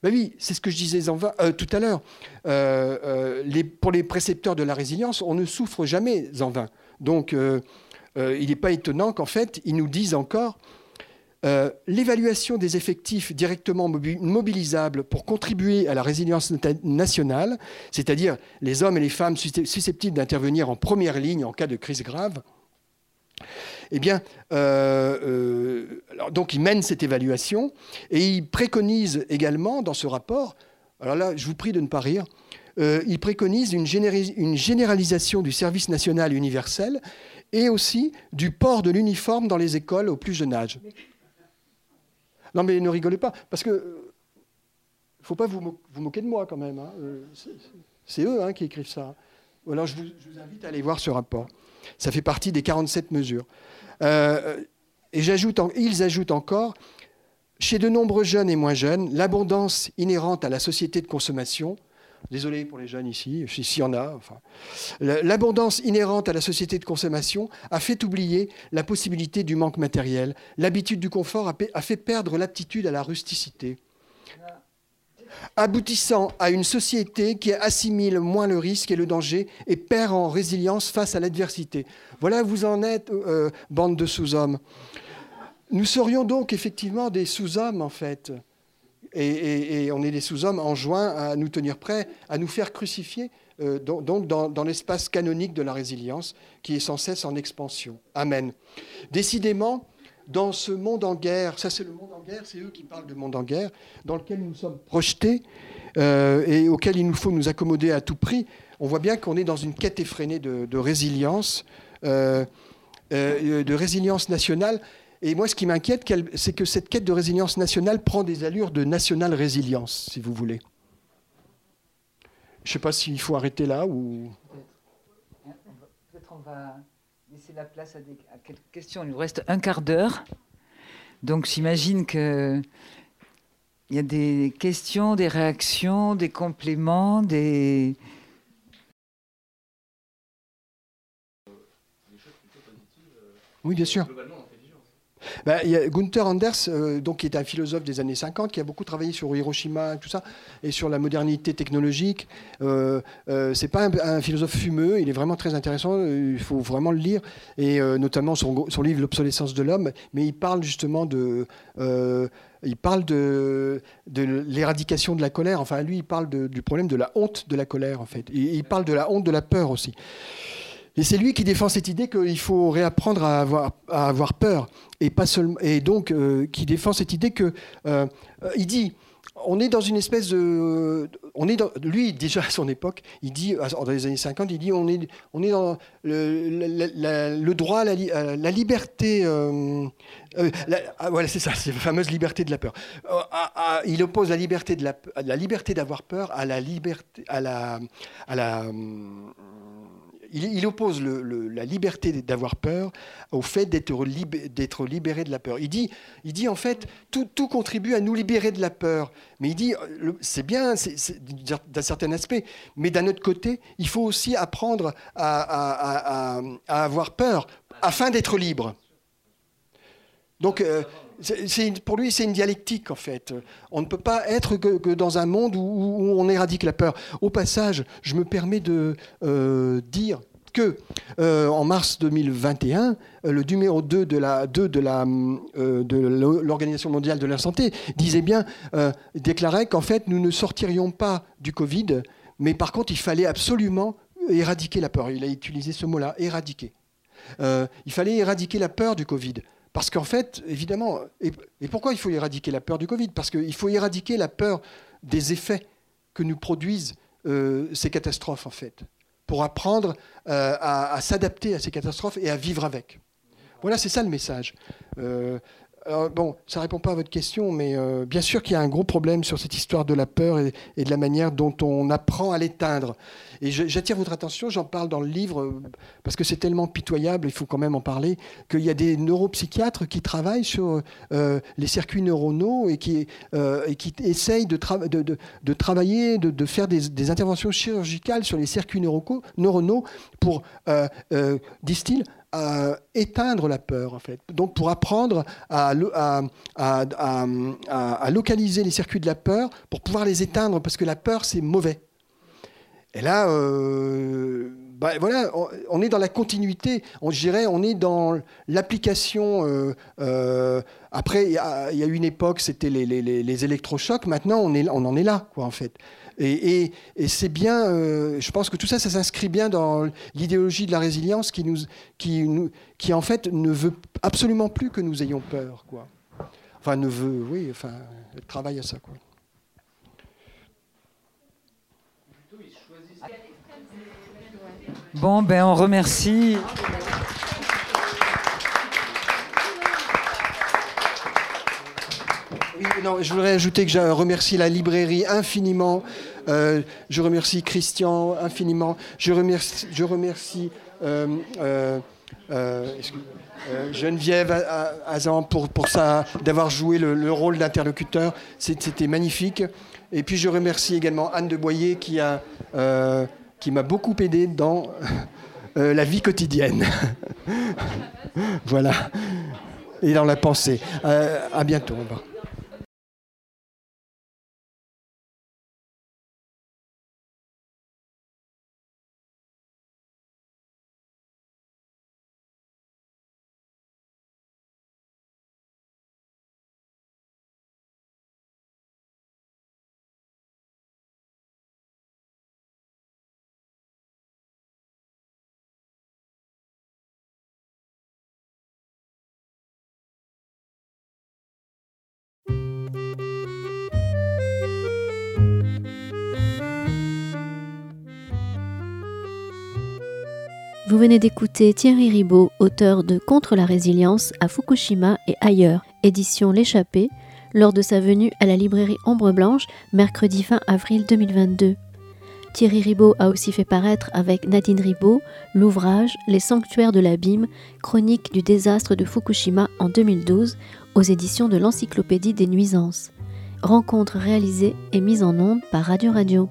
Ben oui, c'est ce que je disais euh, tout à l'heure. Euh, euh, pour les précepteurs de la résilience, on ne souffre jamais en vain. Donc, il n'est pas étonnant qu'en fait, ils nous disent encore l'évaluation des effectifs directement mobilisables pour contribuer à la résilience nationale, c'est-à-dire les hommes et les femmes susceptibles d'intervenir en première ligne en cas de crise grave, eh bien, donc ils mènent cette évaluation et ils préconisent également dans ce rapport alors là, je vous prie de ne pas rire. Euh, il préconise une, généralisation du service national universel et aussi du port de l'uniforme dans les écoles au plus jeune âge. Non, mais ne rigolez pas, parce que euh, faut pas vous, moquer de moi quand même. Hein. Euh, c'est eux hein, qui écrivent ça. Alors je vous, invite à aller voir ce rapport. Ça fait partie des 47 mesures. Et ils ajoutent encore, chez de nombreux jeunes et moins jeunes, l'abondance inhérente à la société de consommation Désolé pour les jeunes ici, s'il y en a. Enfin, L'abondance inhérente à la société de consommation a fait oublier la possibilité du manque matériel. L'habitude du confort a fait perdre l'aptitude à la rusticité aboutissant à une société qui assimile moins le risque et le danger et perd en résilience face à l'adversité. Voilà, vous en êtes, euh, bande de sous-hommes. Nous serions donc effectivement des sous-hommes, en fait et, on est des sous-hommes en juin à nous tenir prêts, à nous faire crucifier, euh, donc dans, l'espace canonique de la résilience, qui est sans cesse en expansion. Amen. Décidément, dans ce monde en guerre, ça c'est le monde en guerre, c'est eux qui parlent de monde en guerre, dans lequel nous sommes projetés euh, et auquel il nous faut nous accommoder à tout prix, on voit bien qu'on est dans une quête effrénée de, résilience, euh, de résilience nationale et moi, ce qui m'inquiète, c'est que cette quête de résilience nationale prend des allures de nationale résilience, si vous voulez. Je ne sais pas s'il faut arrêter là ou. Peut-être on va la place à, quelques questions. Il nous reste un quart d'heure. Donc j'imagine qu'il y a des questions, des réactions, des compléments, des. Oui, bien sûr. A Gunther Anders, euh, donc, qui est un philosophe des années 50, qui a beaucoup travaillé sur Hiroshima et tout ça, et sur la modernité technologique. Euh, euh, c'est pas un, philosophe fumeux, il est vraiment très intéressant, il faut vraiment le lire, et notamment son, livre L'obsolescence de l'homme, mais il parle justement de il parle de l'éradication de la colère. Enfin, lui, il parle du problème de la honte de la colère, en fait. il parle de la honte de la peur aussi. Et c'est lui qui défend cette idée qu'il faut réapprendre à avoir, à avoir peur. Et, pas et donc, euh, qui défend cette idée que. Euh, euh, il dit on est dans une espèce de. On est lui, déjà à son époque, il dit, dans les années 50, il dit on est, on est dans le, droit à la, liberté. Ah, voilà, c'est ça, c'est la fameuse liberté de la peur. il oppose la liberté de la liberté d'avoir peur à la liberté. à la. À il, oppose la liberté d'avoir peur au fait d'être libéré de la peur. Il dit, il dit en fait, tout, contribue à nous libérer de la peur. Mais il dit, c'est bien d'un certain aspect, mais d'un autre côté, il faut aussi apprendre à, avoir peur afin d'être libre. Donc, euh, pour lui, c'est une dialectique en fait. On ne peut pas être que, dans un monde où, on éradique la peur. Au passage, je me permets de euh, dire que euh, en mars 2021, euh, le numéro 2 de la, 2 de la, de l'Organisation mondiale de la santé disait bien, déclarait qu'en fait, nous ne sortirions pas du Covid, mais par contre, il fallait absolument éradiquer la peur. Il a utilisé ce mot-là, éradiquer. il fallait éradiquer la peur du Covid. Parce qu'en fait, évidemment, et, pourquoi il faut éradiquer la peur du Covid? Parce qu'il faut éradiquer la peur des effets que nous produisent euh, ces catastrophes, en fait, pour apprendre euh, à, s'adapter à ces catastrophes et à vivre avec. Voilà, c'est ça le message. Euh, bon, ça ne répond pas à votre question, mais euh, bien sûr qu'il y a un gros problème sur cette histoire de la peur et, de la manière dont on apprend à l'éteindre. Et j'attire votre attention, j'en parle dans le livre, euh, parce que c'est tellement pitoyable, il faut quand même en parler, qu'il y a des neuropsychiatres qui travaillent sur euh, les circuits neuronaux et qui, essayent de, travailler, de, faire des, des, interventions chirurgicales sur les circuits neuronaux pour, disent-ils, à éteindre la peur, en fait. Donc, pour apprendre à, localiser les circuits de la peur, pour pouvoir les éteindre, parce que la peur, c'est mauvais. Et là, euh, bah, voilà, on, est dans la continuité, on dirait, on est dans l'application. Euh, euh, après, il y, a eu une époque, c'était les, électrochocs. Maintenant, on, on en est là, quoi, en fait. Et, c'est bien, euh, je pense que tout ça, ça s'inscrit bien dans l'idéologie de la résilience qui, en fait, ne veut absolument plus que nous ayons peur. Enfin, ne veut, oui, enfin, travaille à ça. Bon, ben on remercie. Non, je voudrais ajouter que je remercie la librairie infiniment. Euh, je remercie Christian infiniment. Je remercie, remercie euh, Geneviève Azan pour, pour d'avoir joué le, rôle d'interlocuteur. C'était magnifique. Et puis je remercie également Anne de Boyer qui a qui m'a beaucoup aidé dans la vie quotidienne. voilà. Et dans la pensée. à bientôt. Venez d'écouter Thierry Ribaud, auteur de Contre la résilience à Fukushima et ailleurs, édition L'échappée, lors de sa venue à la librairie Ombre Blanche, mercredi 20 avril 2022. Thierry Ribaud a aussi fait paraître avec Nadine Ribaud l'ouvrage Les sanctuaires de l'abîme, chronique du désastre de Fukushima en 2012 aux éditions de l'Encyclopédie des nuisances. Rencontre réalisée et mise en onde par Radio Radio.